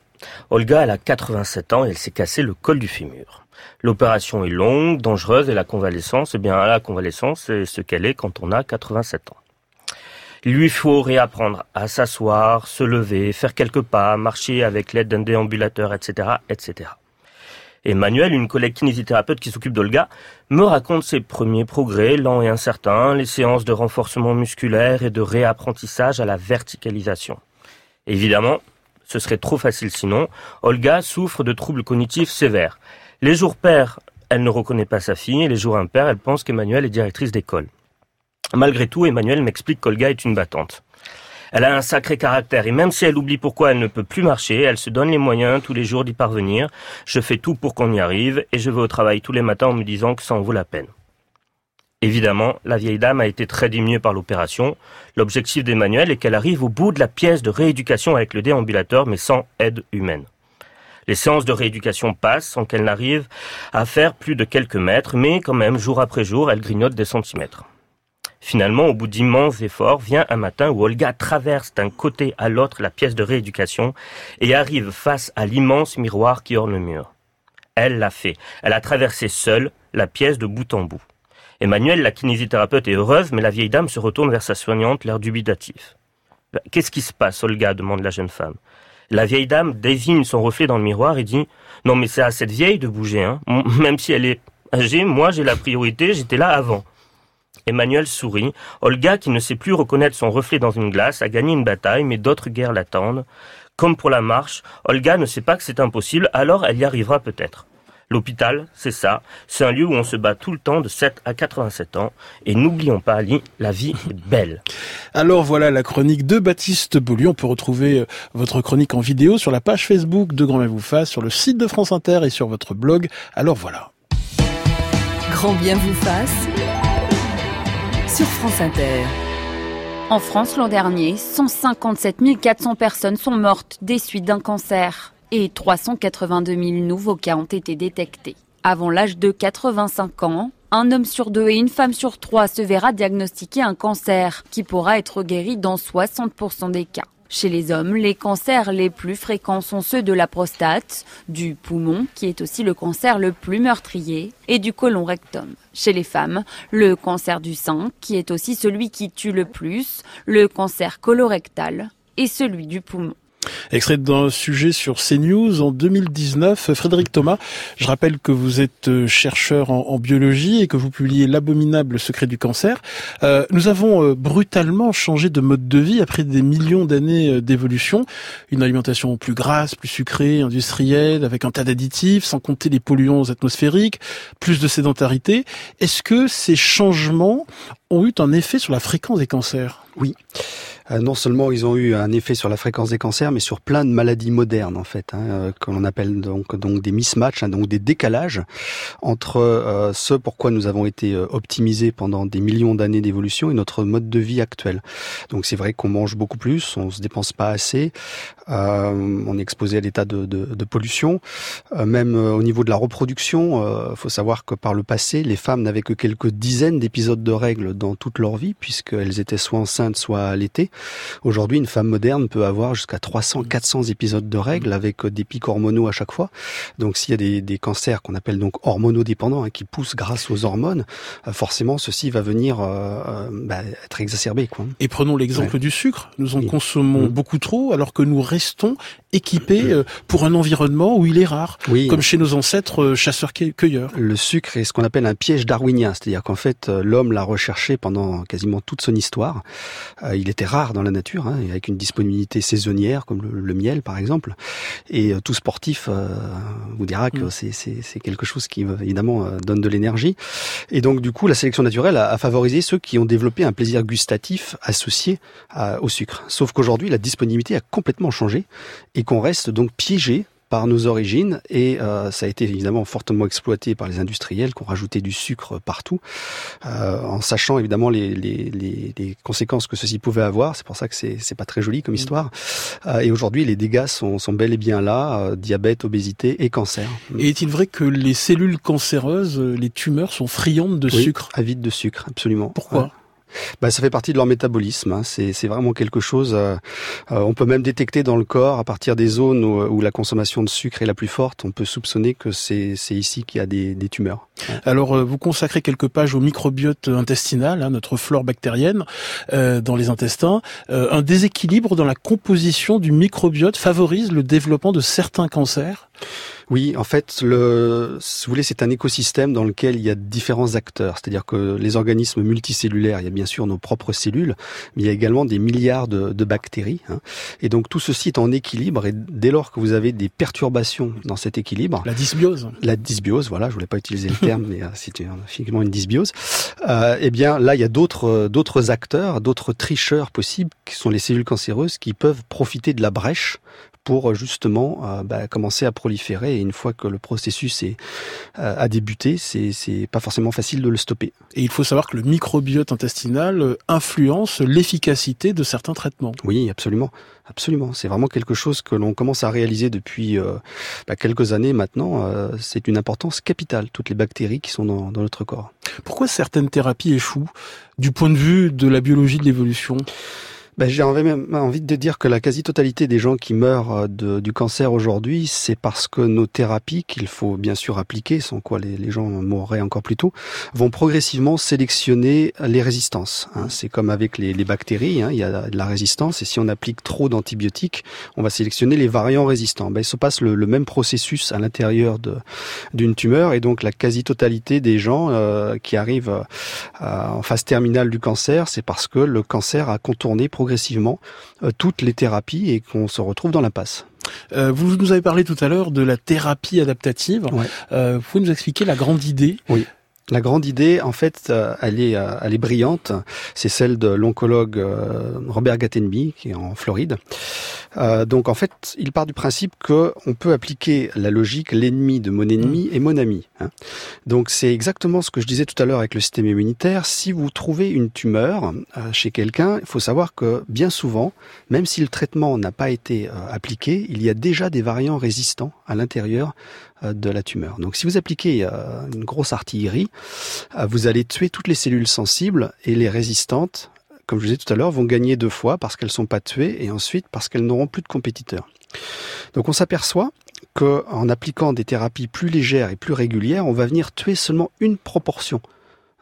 Olga, elle a 87 ans et elle s'est cassé le col du fémur. L'opération est longue, dangereuse et la convalescence, eh bien, la convalescence, c'est ce qu'elle est quand on a 87 ans. Lui faut réapprendre à s'asseoir, se lever, faire quelques pas, marcher avec l'aide d'un déambulateur, etc., etc. Emmanuel, une collègue kinésithérapeute qui s'occupe d'Olga, me raconte ses premiers progrès lents et incertains, les séances de renforcement musculaire et de réapprentissage à la verticalisation. Évidemment, ce serait trop facile sinon, Olga souffre de troubles cognitifs sévères. Les jours pairs, elle ne reconnaît pas sa fille, et les jours impairs, elle pense qu'Emmanuel est directrice d'école. Malgré tout, Emmanuel m'explique qu'Olga est une battante. Elle a un sacré caractère et même si elle oublie pourquoi elle ne peut plus marcher, elle se donne les moyens tous les jours d'y parvenir. Je fais tout pour qu'on y arrive et je vais au travail tous les matins en me disant que ça en vaut la peine. Évidemment, la vieille dame a été très diminuée par l'opération. L'objectif d'Emmanuel est qu'elle arrive au bout de la pièce de rééducation avec le déambulateur mais sans aide humaine. Les séances de rééducation passent sans qu'elle n'arrive à faire plus de quelques mètres, mais quand même, jour après jour, elle grignote des centimètres. Finalement, au bout d'immenses efforts, vient un matin où Olga traverse d'un côté à l'autre la pièce de rééducation et arrive face à l'immense miroir qui orne le mur. Elle l'a fait. Elle a traversé seule la pièce de bout en bout. Emmanuel, la kinésithérapeute, est heureuse, mais la vieille dame se retourne vers sa soignante, l'air dubitatif. Qu'est-ce qui se passe, Olga demande la jeune femme. La vieille dame désigne son reflet dans le miroir et dit Non, mais c'est à cette vieille de bouger, hein. Même si elle est âgée, moi j'ai la priorité, j'étais là avant. Emmanuel sourit. Olga, qui ne sait plus reconnaître son reflet dans une glace, a gagné une bataille, mais d'autres guerres l'attendent. Comme pour la marche, Olga ne sait pas que c'est impossible, alors elle y arrivera peut-être. L'hôpital, c'est ça. C'est un lieu où on se bat tout le temps de 7 à 87 ans. Et n'oublions pas, Ali, la vie est belle. Alors voilà la chronique de Baptiste Beaulieu. On peut retrouver euh, votre chronique en vidéo sur la page Facebook de Grand Bien vous fasse, sur le site de France Inter et sur votre blog. Alors voilà. Grand Bien vous fasse sur France Inter. En France, l'an dernier, 157 400 personnes sont mortes des suites d'un cancer et 382 000 nouveaux cas ont été détectés. Avant l'âge de 85 ans, un homme sur deux et une femme sur trois se verra diagnostiquer un cancer qui pourra être guéri dans 60% des cas. Chez les hommes, les cancers les plus fréquents sont ceux de la prostate, du poumon, qui est aussi le cancer le plus meurtrier, et du côlon rectum. Chez les femmes, le cancer du sein, qui est aussi celui qui tue le plus, le cancer colorectal et celui du poumon. Extrait d'un sujet sur CNews en 2019. Frédéric Thomas, je rappelle que vous êtes euh, chercheur en, biologie et que vous publiez L'abominable secret du cancer. Euh, nous avons euh, brutalement changé de mode de vie après des millions d'années d'évolution. Une alimentation plus grasse, plus sucrée, industrielle, avec un tas d'additifs, sans compter les polluants atmosphériques, plus de sédentarité. Est-ce que ces changements ont eu un effet sur la fréquence des cancers? Oui. Euh, non seulement ils ont eu un effet sur la fréquence des cancers, mais sur plein de maladies modernes en fait, hein, euh, que l'on appelle donc donc des mismatchs, hein, donc des décalages entre euh, ce pourquoi nous avons été optimisés pendant des millions d'années d'évolution et notre mode de vie actuel. Donc c'est vrai qu'on mange beaucoup plus, on se dépense pas assez, on est exposé à tas de, de, pollution, même au niveau de la reproduction. Il faut savoir que par le passé, les femmes n'avaient que quelques dizaines d'épisodes de règles dans toute leur vie, puisqu'elles étaient soit enceintes enceinte, soit l'été. Aujourd'hui, une femme moderne peut avoir jusqu'à 300, 400 épisodes de règles avec des pics hormonaux à chaque fois. Donc, s'il y a des, des cancers qu'on appelle donc hormonodépendants, hein, qui poussent grâce aux hormones, euh, forcément, ceci va venir euh, bah, être exacerbé. Quoi. Et prenons l'exemple du sucre. Nous en consommons mmh. beaucoup trop, alors que nous restons équipés mmh. pour un environnement où il est rare, oui. comme chez nos ancêtres chasseurs-cueilleurs. Le sucre est ce qu'on appelle un piège darwinien, c'est-à-dire qu'en fait, l'homme l'a recherché pendant quasiment toute son histoire. il était rare dans la nature, hein, avec une disponibilité saisonnière, comme le, le miel par exemple. Et tout sportif vous dira que mmh. c'est quelque chose qui évidemment donne de l'énergie. Et donc du coup, la sélection naturelle a, a, favorisé ceux qui ont développé un plaisir gustatif associé à, au sucre. Sauf qu'aujourd'hui, la disponibilité a complètement changé et qu'on reste donc piégé par nos origines et euh, ça a été évidemment fortement exploité par les industriels qui ont rajouté du sucre partout, euh, en sachant évidemment les, les, les, les, conséquences que ceci pouvait avoir. C'est pour ça que c'est c'est pas très joli comme mmh. histoire. Euh, et aujourd'hui, les dégâts sont, sont bel et bien là diabète, obésité et cancer. Et est-il vrai que les cellules cancéreuses, les tumeurs, sont friandes de oui, sucre? Avides de sucre, absolument. Pourquoi? Bah, ça fait partie de leur métabolisme. Hein. C'est, vraiment quelque chose. Euh, euh, on peut même détecter dans le corps, à partir des zones où, où, la consommation de sucre est la plus forte, on peut soupçonner que c'est, ici qu'il y a des, des tumeurs. Alors, euh, vous consacrez quelques pages au microbiote intestinal, hein, notre flore bactérienne euh, dans les intestins. Un déséquilibre dans la composition du microbiote favorise le développement de certains cancers? Oui, en fait, le, si vous voulez, c'est un écosystème dans lequel il y a différents acteurs. C'est-à-dire que les organismes multicellulaires, il y a bien sûr nos propres cellules, mais il y a également des milliards de, de bactéries. Hein. Et donc tout ceci est en équilibre. Et dès lors que vous avez des perturbations dans cet équilibre, la dysbiose, la dysbiose, voilà, je voulais pas utiliser le terme, (laughs) mais euh, c'est effectivement une dysbiose. Euh, eh bien, là, il y a d'autres d'autres acteurs, d'autres tricheurs possibles, qui sont les cellules cancéreuses, qui peuvent profiter de la brèche pour justement euh, bah, commencer à proliférer. Et une fois que le processus est, euh, a débuté, c'est, c'est pas forcément facile de le stopper. Et il faut savoir que le microbiote intestinal euh, influence l'efficacité de certains traitements. Oui, absolument. Absolument. C'est vraiment quelque chose que l'on commence à réaliser depuis euh, bah, quelques années maintenant. Euh, c'est une importance capitale, toutes les bactéries qui sont dans, dans notre corps. Pourquoi certaines thérapies échouent du point de vue de la biologie de l'évolution? Ben, J'ai envie de dire que la quasi-totalité des gens qui meurent euh, de, du cancer aujourd'hui, c'est parce que nos thérapies, qu'il faut bien sûr appliquer, sans quoi les, les, gens mourraient encore plus tôt, vont progressivement sélectionner les résistances. Hein. C'est comme avec les, les bactéries, hein, il y a de la résistance, et si on applique trop d'antibiotiques, on va sélectionner les variants résistants. Ben, il se passe le, le même processus à l'intérieur d'une tumeur, et donc la quasi-totalité des gens euh, qui arrivent euh, en phase terminale du cancer, c'est parce que le cancer a contourné progressivement progressivement euh, toutes les thérapies et qu'on se retrouve dans l'impasse. Euh, vous nous avez parlé tout à l'heure de la thérapie adaptative. Ouais. Euh, vous pouvez nous expliquer la grande idée Oui. La grande idée, en fait, euh, elle est, euh, elle est brillante. C'est celle de l'oncologue euh, Robert Gatenby, qui est en Floride. donc, en fait, il part du principe que on peut appliquer la logique l'ennemi de mon ennemi est mon ami. Hein. Donc, c'est exactement ce que je disais tout à l'heure avec le système immunitaire. Si vous trouvez une tumeur chez quelqu'un, il faut savoir que bien souvent, même si le traitement n'a pas été appliqué, il y a déjà des variants résistants à l'intérieur de la tumeur. Donc, si vous appliquez une grosse artillerie, vous allez tuer toutes les cellules sensibles et les résistantes, comme je vous disais tout à l'heure, vont gagner deux fois parce qu'elles ne sont pas tuées et ensuite parce qu'elles n'auront plus de compétiteurs. Donc on s'aperçoit qu'en appliquant des thérapies plus légères et plus régulières, on va venir tuer seulement une proportion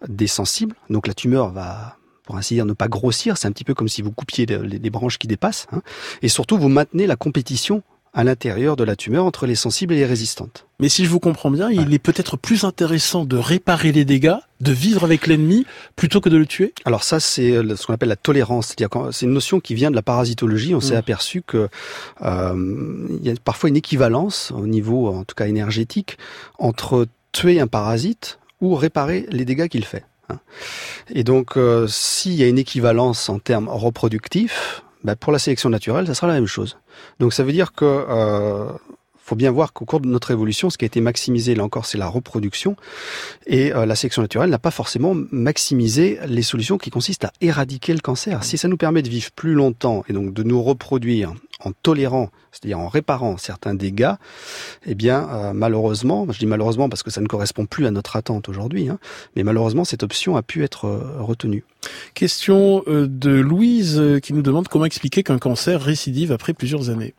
des sensibles. Donc la tumeur va pour ainsi dire, ne pas grossir. C'est un petit peu comme si vous coupiez les, les branches qui dépassent. Hein. Et surtout, vous maintenez la compétition à l'intérieur de la tumeur entre les sensibles et les résistantes. Mais si je vous comprends bien, ouais. il est peut-être plus intéressant de réparer les dégâts, de vivre avec l'ennemi, plutôt que de le tuer? Alors ça, c'est ce qu'on appelle la tolérance. C'est-à-dire c'est une notion qui vient de la parasitologie. On mmh. s'est aperçu que euh, il y a parfois une équivalence au niveau, en tout cas énergétique, entre tuer un parasite ou réparer les dégâts qu'il fait. Hein. Et donc, euh, s'il y a une équivalence en termes reproductifs, bah, pour la sélection naturelle, ça sera la même chose. Donc ça veut dire que euh, faut bien voir qu'au cours de notre évolution, ce qui a été maximisé, là encore, c'est la reproduction. Et euh, la sélection naturelle n'a pas forcément maximisé les solutions qui consistent à éradiquer le cancer. Si ça nous permet de vivre plus longtemps et donc de nous reproduire en tolérant, c'est-à-dire en réparant certains dégâts, eh bien, euh, malheureusement, je dis malheureusement parce que ça ne correspond plus à notre attente aujourd'hui, hein, mais malheureusement, cette option a pu être euh, retenue. Question de Louise qui nous demande comment expliquer qu'un cancer récidive après plusieurs années.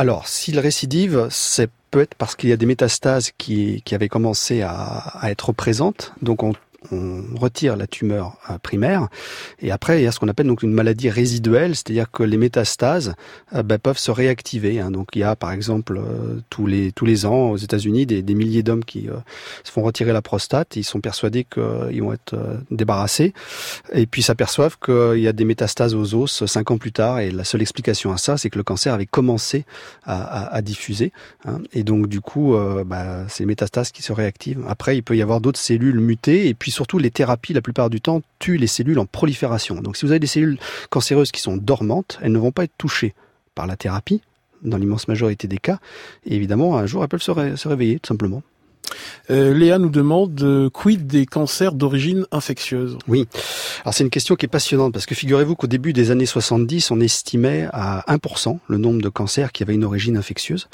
Alors, s'il récidive, c'est peut-être parce qu'il y a des métastases qui, qui avaient commencé à, à être présentes. Donc, on on retire la tumeur euh, primaire et après il y a ce qu'on appelle donc une maladie résiduelle, c'est-à-dire que les métastases euh, ben, peuvent se réactiver. Hein. Donc il y a par exemple euh, tous les tous les ans aux États-Unis des, milliers d'hommes qui se font retirer la prostate, ils sont persuadés qu'ils vont être débarrassés et puis s'aperçoivent qu'il y a des métastases aux os cinq ans plus tard et la seule explication à ça c'est que le cancer avait commencé à, diffuser hein. et donc du coup ben, c'est les métastases qui se réactivent. Après il peut y avoir d'autres cellules mutées et puis surtout, les thérapies, la plupart du temps, tuent les cellules en prolifération. Donc si vous avez des cellules cancéreuses qui sont dormantes, elles ne vont pas être touchées par la thérapie, dans l'immense majorité des cas. Et évidemment, un jour, elles peuvent se réveiller, tout simplement. Euh, Léa nous demande euh, quid des cancers d'origine infectieuse? Oui, alors c'est une question qui est passionnante parce que figurez-vous qu'au début des années 70, on estimait à 1% le nombre de cancers qui avaient une origine infectieuse.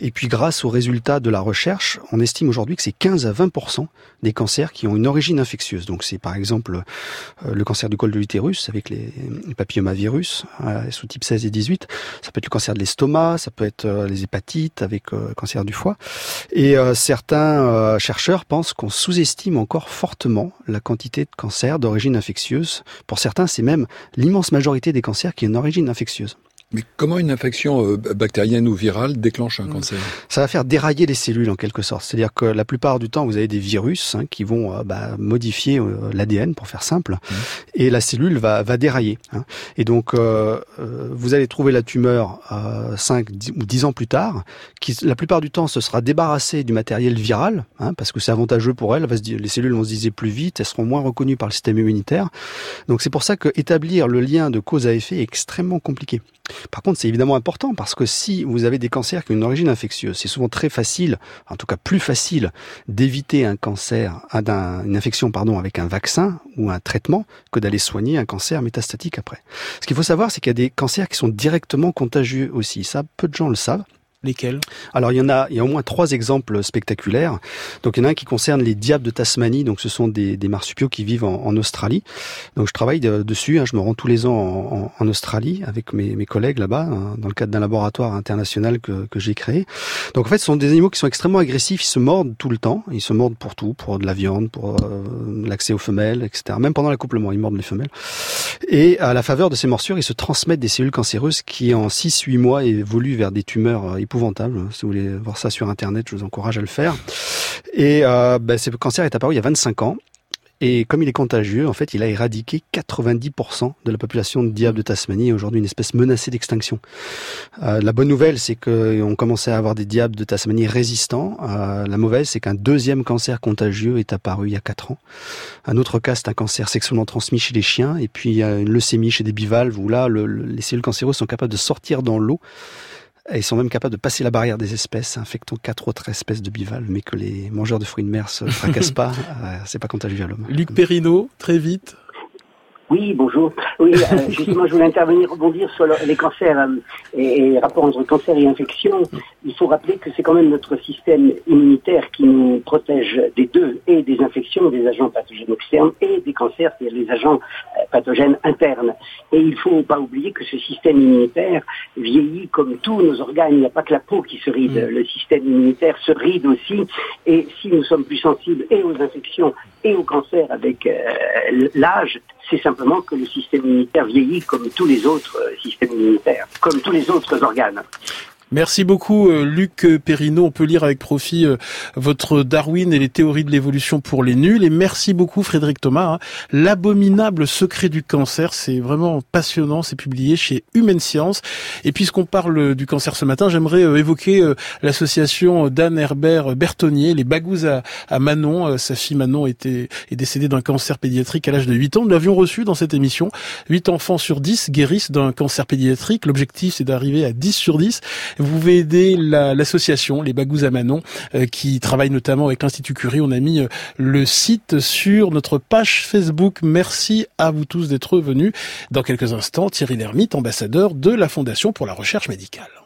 Et puis grâce aux résultats de la recherche, on estime aujourd'hui que c'est 15 à 20% des cancers qui ont une origine infectieuse. Donc c'est par exemple euh, le cancer du col de l'utérus avec les, papillomavirus sous type 16 et 18. Ça peut être le cancer de l'estomac, ça peut être les hépatites avec le cancer du foie. Et certains euh, chercheurs pensent qu'on sous-estime encore fortement la quantité de cancers d'origine infectieuse. Pour certains, c'est même l'immense majorité des cancers qui ont une origine infectieuse. Mais comment une infection euh, bactérienne ou virale déclenche un cancer? Ça va faire dérailler les cellules en quelque sorte. C'est-à-dire que la plupart du temps, vous avez des virus hein, qui vont euh, bah, modifier euh, l'ADN, pour faire simple, mmh. et la cellule va, va dérailler. Hein. Et donc, euh, vous allez trouver la tumeur 5 ou 10 ans plus tard, qui la plupart du temps se sera débarrassée du matériel viral, hein, parce que c'est avantageux pour elle. elle va se dire, les cellules vont se diviser plus vite, elles seront moins reconnues par le système immunitaire. Donc c'est pour ça que établir le lien de cause à effet est extrêmement compliqué. Par contre, c'est évidemment important parce que si vous avez des cancers qui ont une origine infectieuse, c'est souvent très facile, en tout cas plus facile, d'éviter un cancer, une infection pardon, avec un vaccin ou un traitement que d'aller soigner un cancer métastatique après. Ce qu'il faut savoir, c'est qu'il y a des cancers qui sont directement contagieux aussi. Ça, peu de gens le savent. Alors il y en a, il y a au moins trois exemples spectaculaires. Donc il y en a un qui concerne les diables de Tasmanie. Donc ce sont des, des marsupiaux qui vivent en, en, Australie. Donc je travaille dessus. Hein, je me rends tous les ans en, en Australie avec mes, mes collègues là-bas hein, dans le cadre d'un laboratoire international que, que j'ai créé. Donc en fait ce sont des animaux qui sont extrêmement agressifs. Ils se mordent tout le temps. Ils se mordent pour tout, pour de la viande, pour euh, l'accès aux femelles, etc. Même pendant l'accouplement, ils mordent les femelles. Et à la faveur de ces morsures, ils se transmettent des cellules cancéreuses qui en 6-8 mois évoluent vers des tumeurs épouvantables si vous voulez voir ça sur Internet, je vous encourage à le faire. Et euh, ben, ce cancer est apparu il y a 25 ans. Et comme il est contagieux, en fait, il a éradiqué 90% de la population de diable de Tasmanie, aujourd'hui une espèce menacée d'extinction. Euh, la bonne nouvelle, c'est qu'on commençait à avoir des diables de Tasmanie résistants. Euh, la mauvaise, c'est qu'un deuxième cancer contagieux est apparu il y a 4 ans. Un autre cas, c'est un cancer sexuellement transmis chez les chiens. Et puis, il y a une leucémie chez des bivalves, où là, le, les cellules cancéreuses sont capables de sortir dans l'eau ils sont même capables de passer la barrière des espèces, infectant quatre autres espèces de bivalves, mais que les mangeurs de fruits de mer se (laughs) fracassent pas. Euh, c'est pas contagieux à l'homme. Luc Perrineau, très vite. Oui, bonjour. Oui, euh, (laughs) justement, je voulais intervenir, rebondir sur les cancers euh, et, et rapport entre cancer et infection. Il faut rappeler que c'est quand même notre système immunitaire qui nous protège des deux, et des infections, des agents pathogènes externes, et des cancers, c'est-à-dire les agents euh, pathogènes internes. Et il ne faut pas oublier que ce système immunitaire vieillit comme tous nos organes. Il n'y a pas que la peau qui se ride. Mm. Le système immunitaire se ride aussi. Et si nous sommes plus sensibles et aux infections et aux cancers avec l'âge, c'est simplement que le système immunitaire vieillit comme tous les autres euh, systèmes immunitaires, comme tous les autres organes. Merci beaucoup euh, Luc Perrineau. On peut lire avec profit euh, votre Darwin et les théories de l'évolution pour les nuls. Et merci beaucoup Frédéric Thomas. Hein. L'abominable secret du cancer, c'est vraiment passionnant. C'est publié chez Humaine Science. Et puisqu'on parle du cancer ce matin, j'aimerais euh, évoquer l'association d'Anne Herbert Bertonnier, les Bagous à, Manon. Sa fille Manon était, est décédée d'un cancer pédiatrique à l'âge de 8 ans. Nous l'avions reçu dans cette émission. 8 enfants sur 10 guérissent d'un cancer pédiatrique. L'objectif, c'est d'arriver à 10 sur 10. Vous pouvez aider l'association Les Bagous à Manon, qui travaille notamment avec l'Institut Curie. On a mis le site sur notre page Facebook. Merci à vous tous d'être venus. Dans quelques instants, Thierry Lhermitte, ambassadeur de la Fondation pour la recherche médicale.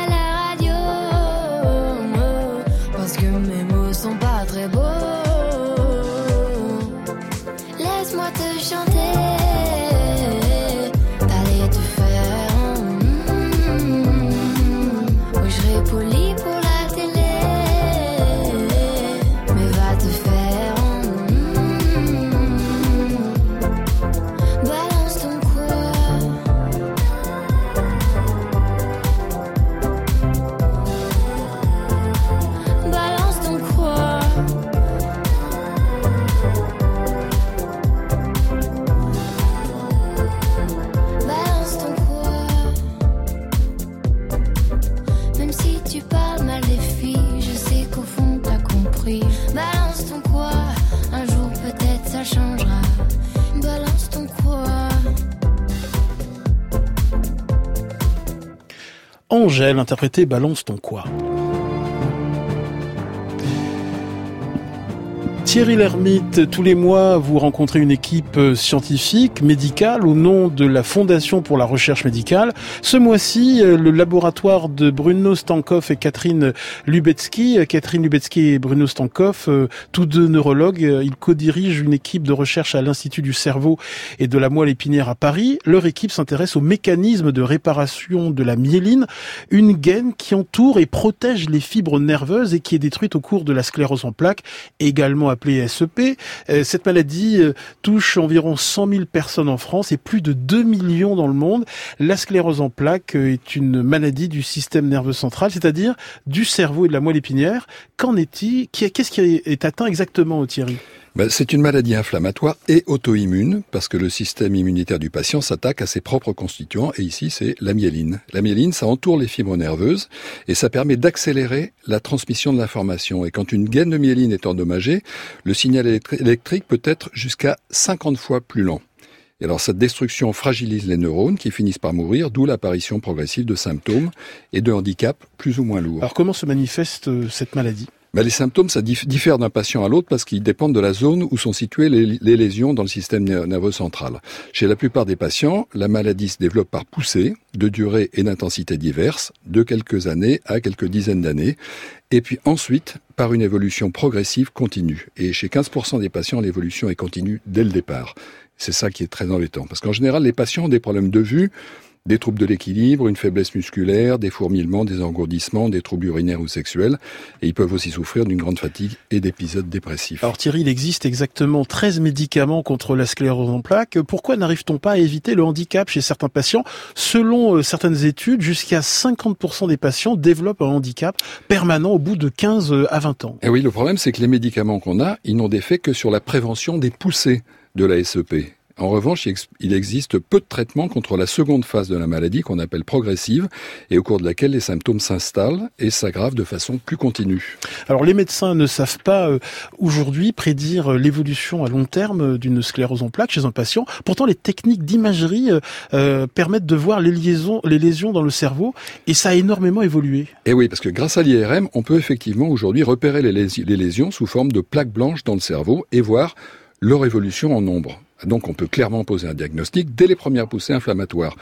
Angèle, interprété Balance ton quoi. Thierry Lhermitte, tous les mois, vous rencontrez une équipe euh, scientifique, médicale, au nom de la Fondation pour la recherche médicale. Ce mois-ci, euh, le laboratoire de Bruno Stankov et Catherine Lubetsky, euh, Catherine Lubetsky et Bruno Stankov, tous deux neurologues, ils co-dirigent une équipe de recherche à l'Institut du cerveau et de la moelle épinière à Paris. Leur équipe s'intéresse au mécanisme de réparation de la myéline, une gaine qui entoure et protège les fibres nerveuses et qui est détruite au cours de la sclérose en plaques, également appelée SEP. Euh, cette maladie euh, touche environ 100 000 personnes en France et plus de 2 millions dans le monde. La sclérose en plaques euh, est une maladie du système nerveux central, c'est-à-dire du cerveau et de la moelle épinière. Qu'en est-il? Qu'est-ce qui est atteint exactement, Thierry? Ben, c'est une maladie inflammatoire et auto-immune parce que le système immunitaire du patient s'attaque à ses propres constituants et ici c'est la myéline. La myéline, ça entoure les fibres nerveuses et ça permet d'accélérer la transmission de l'information. Et quand une gaine de myéline est endommagée, le signal électrique peut être jusqu'à 50 fois plus lent. Et alors cette destruction fragilise les neurones qui finissent par mourir, d'où l'apparition progressive de symptômes et de handicaps plus ou moins lourds. Alors comment se manifeste euh, cette maladie? Les symptômes, ça diffère d'un patient à l'autre parce qu'ils dépendent de la zone où sont situées les, lésions dans le système nerveux central. Chez la plupart des patients, la maladie se développe par poussée, de durée et d'intensité diverses, de quelques années à quelques dizaines d'années, et puis ensuite par une évolution progressive continue. Et chez 15% des patients, l'évolution est continue dès le départ. C'est ça qui est très embêtant. Parce qu'en général, les patients ont des problèmes de vue des troubles de l'équilibre, une faiblesse musculaire, des fourmillements, des engourdissements, des troubles urinaires ou sexuels. Et ils peuvent aussi souffrir d'une grande fatigue et d'épisodes dépressifs. Alors Thierry, il existe exactement 13 médicaments contre la sclérose en plaques. Pourquoi n'arrive-t-on pas à éviter le handicap chez certains patients Selon euh, certaines études, jusqu'à 50% des patients développent un handicap permanent au bout de 15 euh, à 20 ans. Et eh oui, le problème c'est que les médicaments qu'on a, ils n'ont d'effet que sur la prévention des poussées de la SEP. En revanche, il existe peu de traitements contre la seconde phase de la maladie qu'on appelle progressive et au cours de laquelle les symptômes s'installent et s'aggravent de façon plus continue. Alors les médecins ne savent pas euh, aujourd'hui prédire euh, l'évolution à long terme d'une sclérose en plaques chez un patient. Pourtant, les techniques d'imagerie euh, permettent de voir les liaisons, les lésions dans le cerveau et ça a énormément évolué. Et oui, parce que grâce à l'IRM, on peut effectivement aujourd'hui repérer les lésions sous forme de plaques blanches dans le cerveau et voir leur évolution en nombre. Donc on peut clairement poser un diagnostic dès les premières poussées inflammatoires.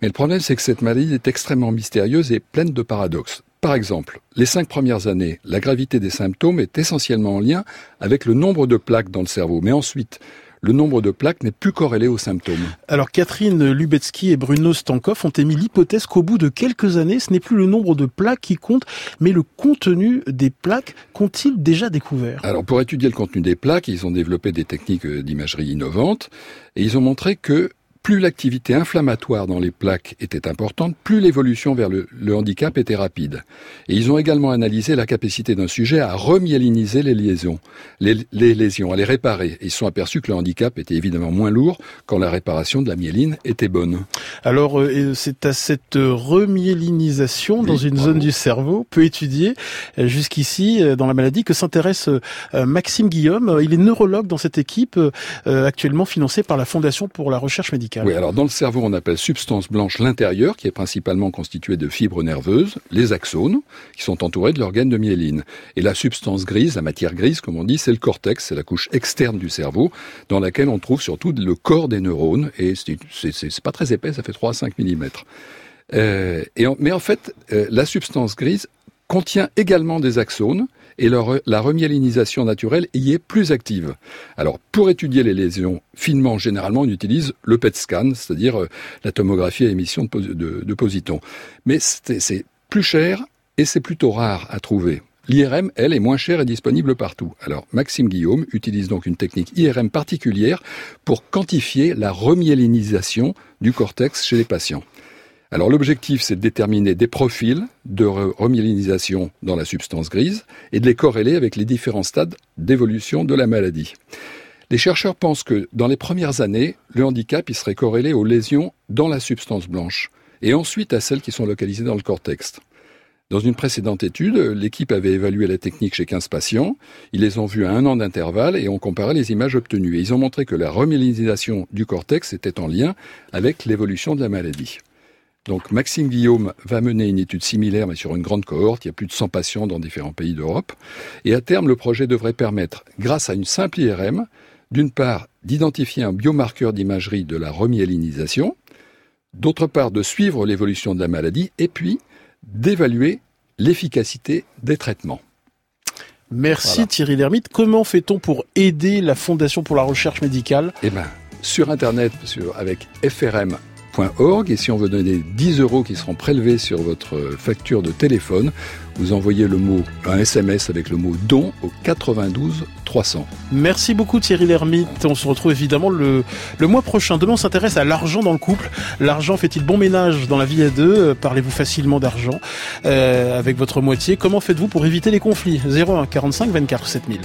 Mais le problème, c'est que cette maladie est extrêmement mystérieuse et pleine de paradoxes. Par exemple, les cinq premières années, la gravité des symptômes est essentiellement en lien avec le nombre de plaques dans le cerveau. Mais ensuite, le nombre de plaques n'est plus corrélé aux symptômes. Alors Catherine Lubetsky et Bruno Stankov ont émis l'hypothèse qu'au bout de quelques années, ce n'est plus le nombre de plaques qui compte, mais le contenu des plaques qu'ont-ils déjà découvert Alors pour étudier le contenu des plaques, ils ont développé des techniques d'imagerie innovantes et ils ont montré que plus l'activité inflammatoire dans les plaques était importante, plus l'évolution vers le, handicap était rapide. Et ils ont également analysé la capacité d'un sujet à remyéliniser les liaisons, les, lésions, à les réparer. Et ils se sont aperçus que le handicap était évidemment moins lourd quand la réparation de la myéline était bonne. Alors, euh, c'est à cette remyélinisation dans une zone du cerveau, peu étudiée euh, jusqu'ici euh, dans la maladie, que s'intéresse Maxime Guillaume. Il est neurologue dans cette équipe actuellement financée par la Fondation pour la recherche médicale. Oui, alors dans le cerveau, on appelle substance blanche l'intérieur, qui est principalement constituée de fibres nerveuses, les axones, qui sont entourés de l'organe de myéline. Et la substance grise, la matière grise, comme on dit, c'est le cortex, c'est la couche externe du cerveau, dans laquelle on trouve surtout le corps des neurones, et c'est pas très épais, ça fait 3 à 5 mm. Euh, et mais en fait, euh, la substance grise contient également des axones, et la remyélinisation naturelle y est plus active. Alors, pour étudier les lésions finement, généralement, on utilise le PET scan, c'est-à-dire euh, la tomographie à émission de, de positons. Mais c'est plus cher et c'est plutôt rare à trouver. L'IRM, elle, est moins chère et disponible partout. Alors, Maxime Guillaume utilise donc une technique IRM particulière pour quantifier la remyélinisation du cortex chez les patients. Alors l'objectif, c'est de déterminer des profils de remyélinisation dans la substance grise et de les corréler avec les différents stades d'évolution de la maladie. Les chercheurs pensent que dans les premières années, le handicap serait corrélé aux lésions dans la substance blanche et ensuite à celles qui sont localisées dans le cortex. Dans une précédente étude, l'équipe avait évalué la technique chez 15 patients. Ils les ont vus à un an d'intervalle et ont comparé les images obtenues. Et ils ont montré que la remyélinisation du cortex était en lien avec l'évolution de la maladie. Donc Maxime Guillaume va mener une étude similaire, mais sur une grande cohorte. Il y a plus de 100 patients dans différents pays d'Europe. Et à terme, le projet devrait permettre, grâce à une simple IRM, d'une part, d'identifier un biomarqueur d'imagerie de la remyélinisation, d'autre part, de suivre l'évolution de la maladie, et puis d'évaluer l'efficacité des traitements. Merci Thierry Lhermitte. Comment fait-on pour aider la Fondation pour la recherche médicale? Eh bien, sur Internet, avec FRM et si on veut donner 10 euros qui seront prélevés sur votre facture de téléphone, vous envoyez le mot, un SMS avec le mot don au 92 300. Merci beaucoup Thierry Lhermitte. On se retrouve évidemment le, le mois prochain. Demain, on s'intéresse à l'argent dans le couple. L'argent fait-il bon ménage dans la vie à deux Parlez-vous facilement d'argent euh, avec votre moitié Comment faites-vous pour éviter les conflits 01 45 24 7000.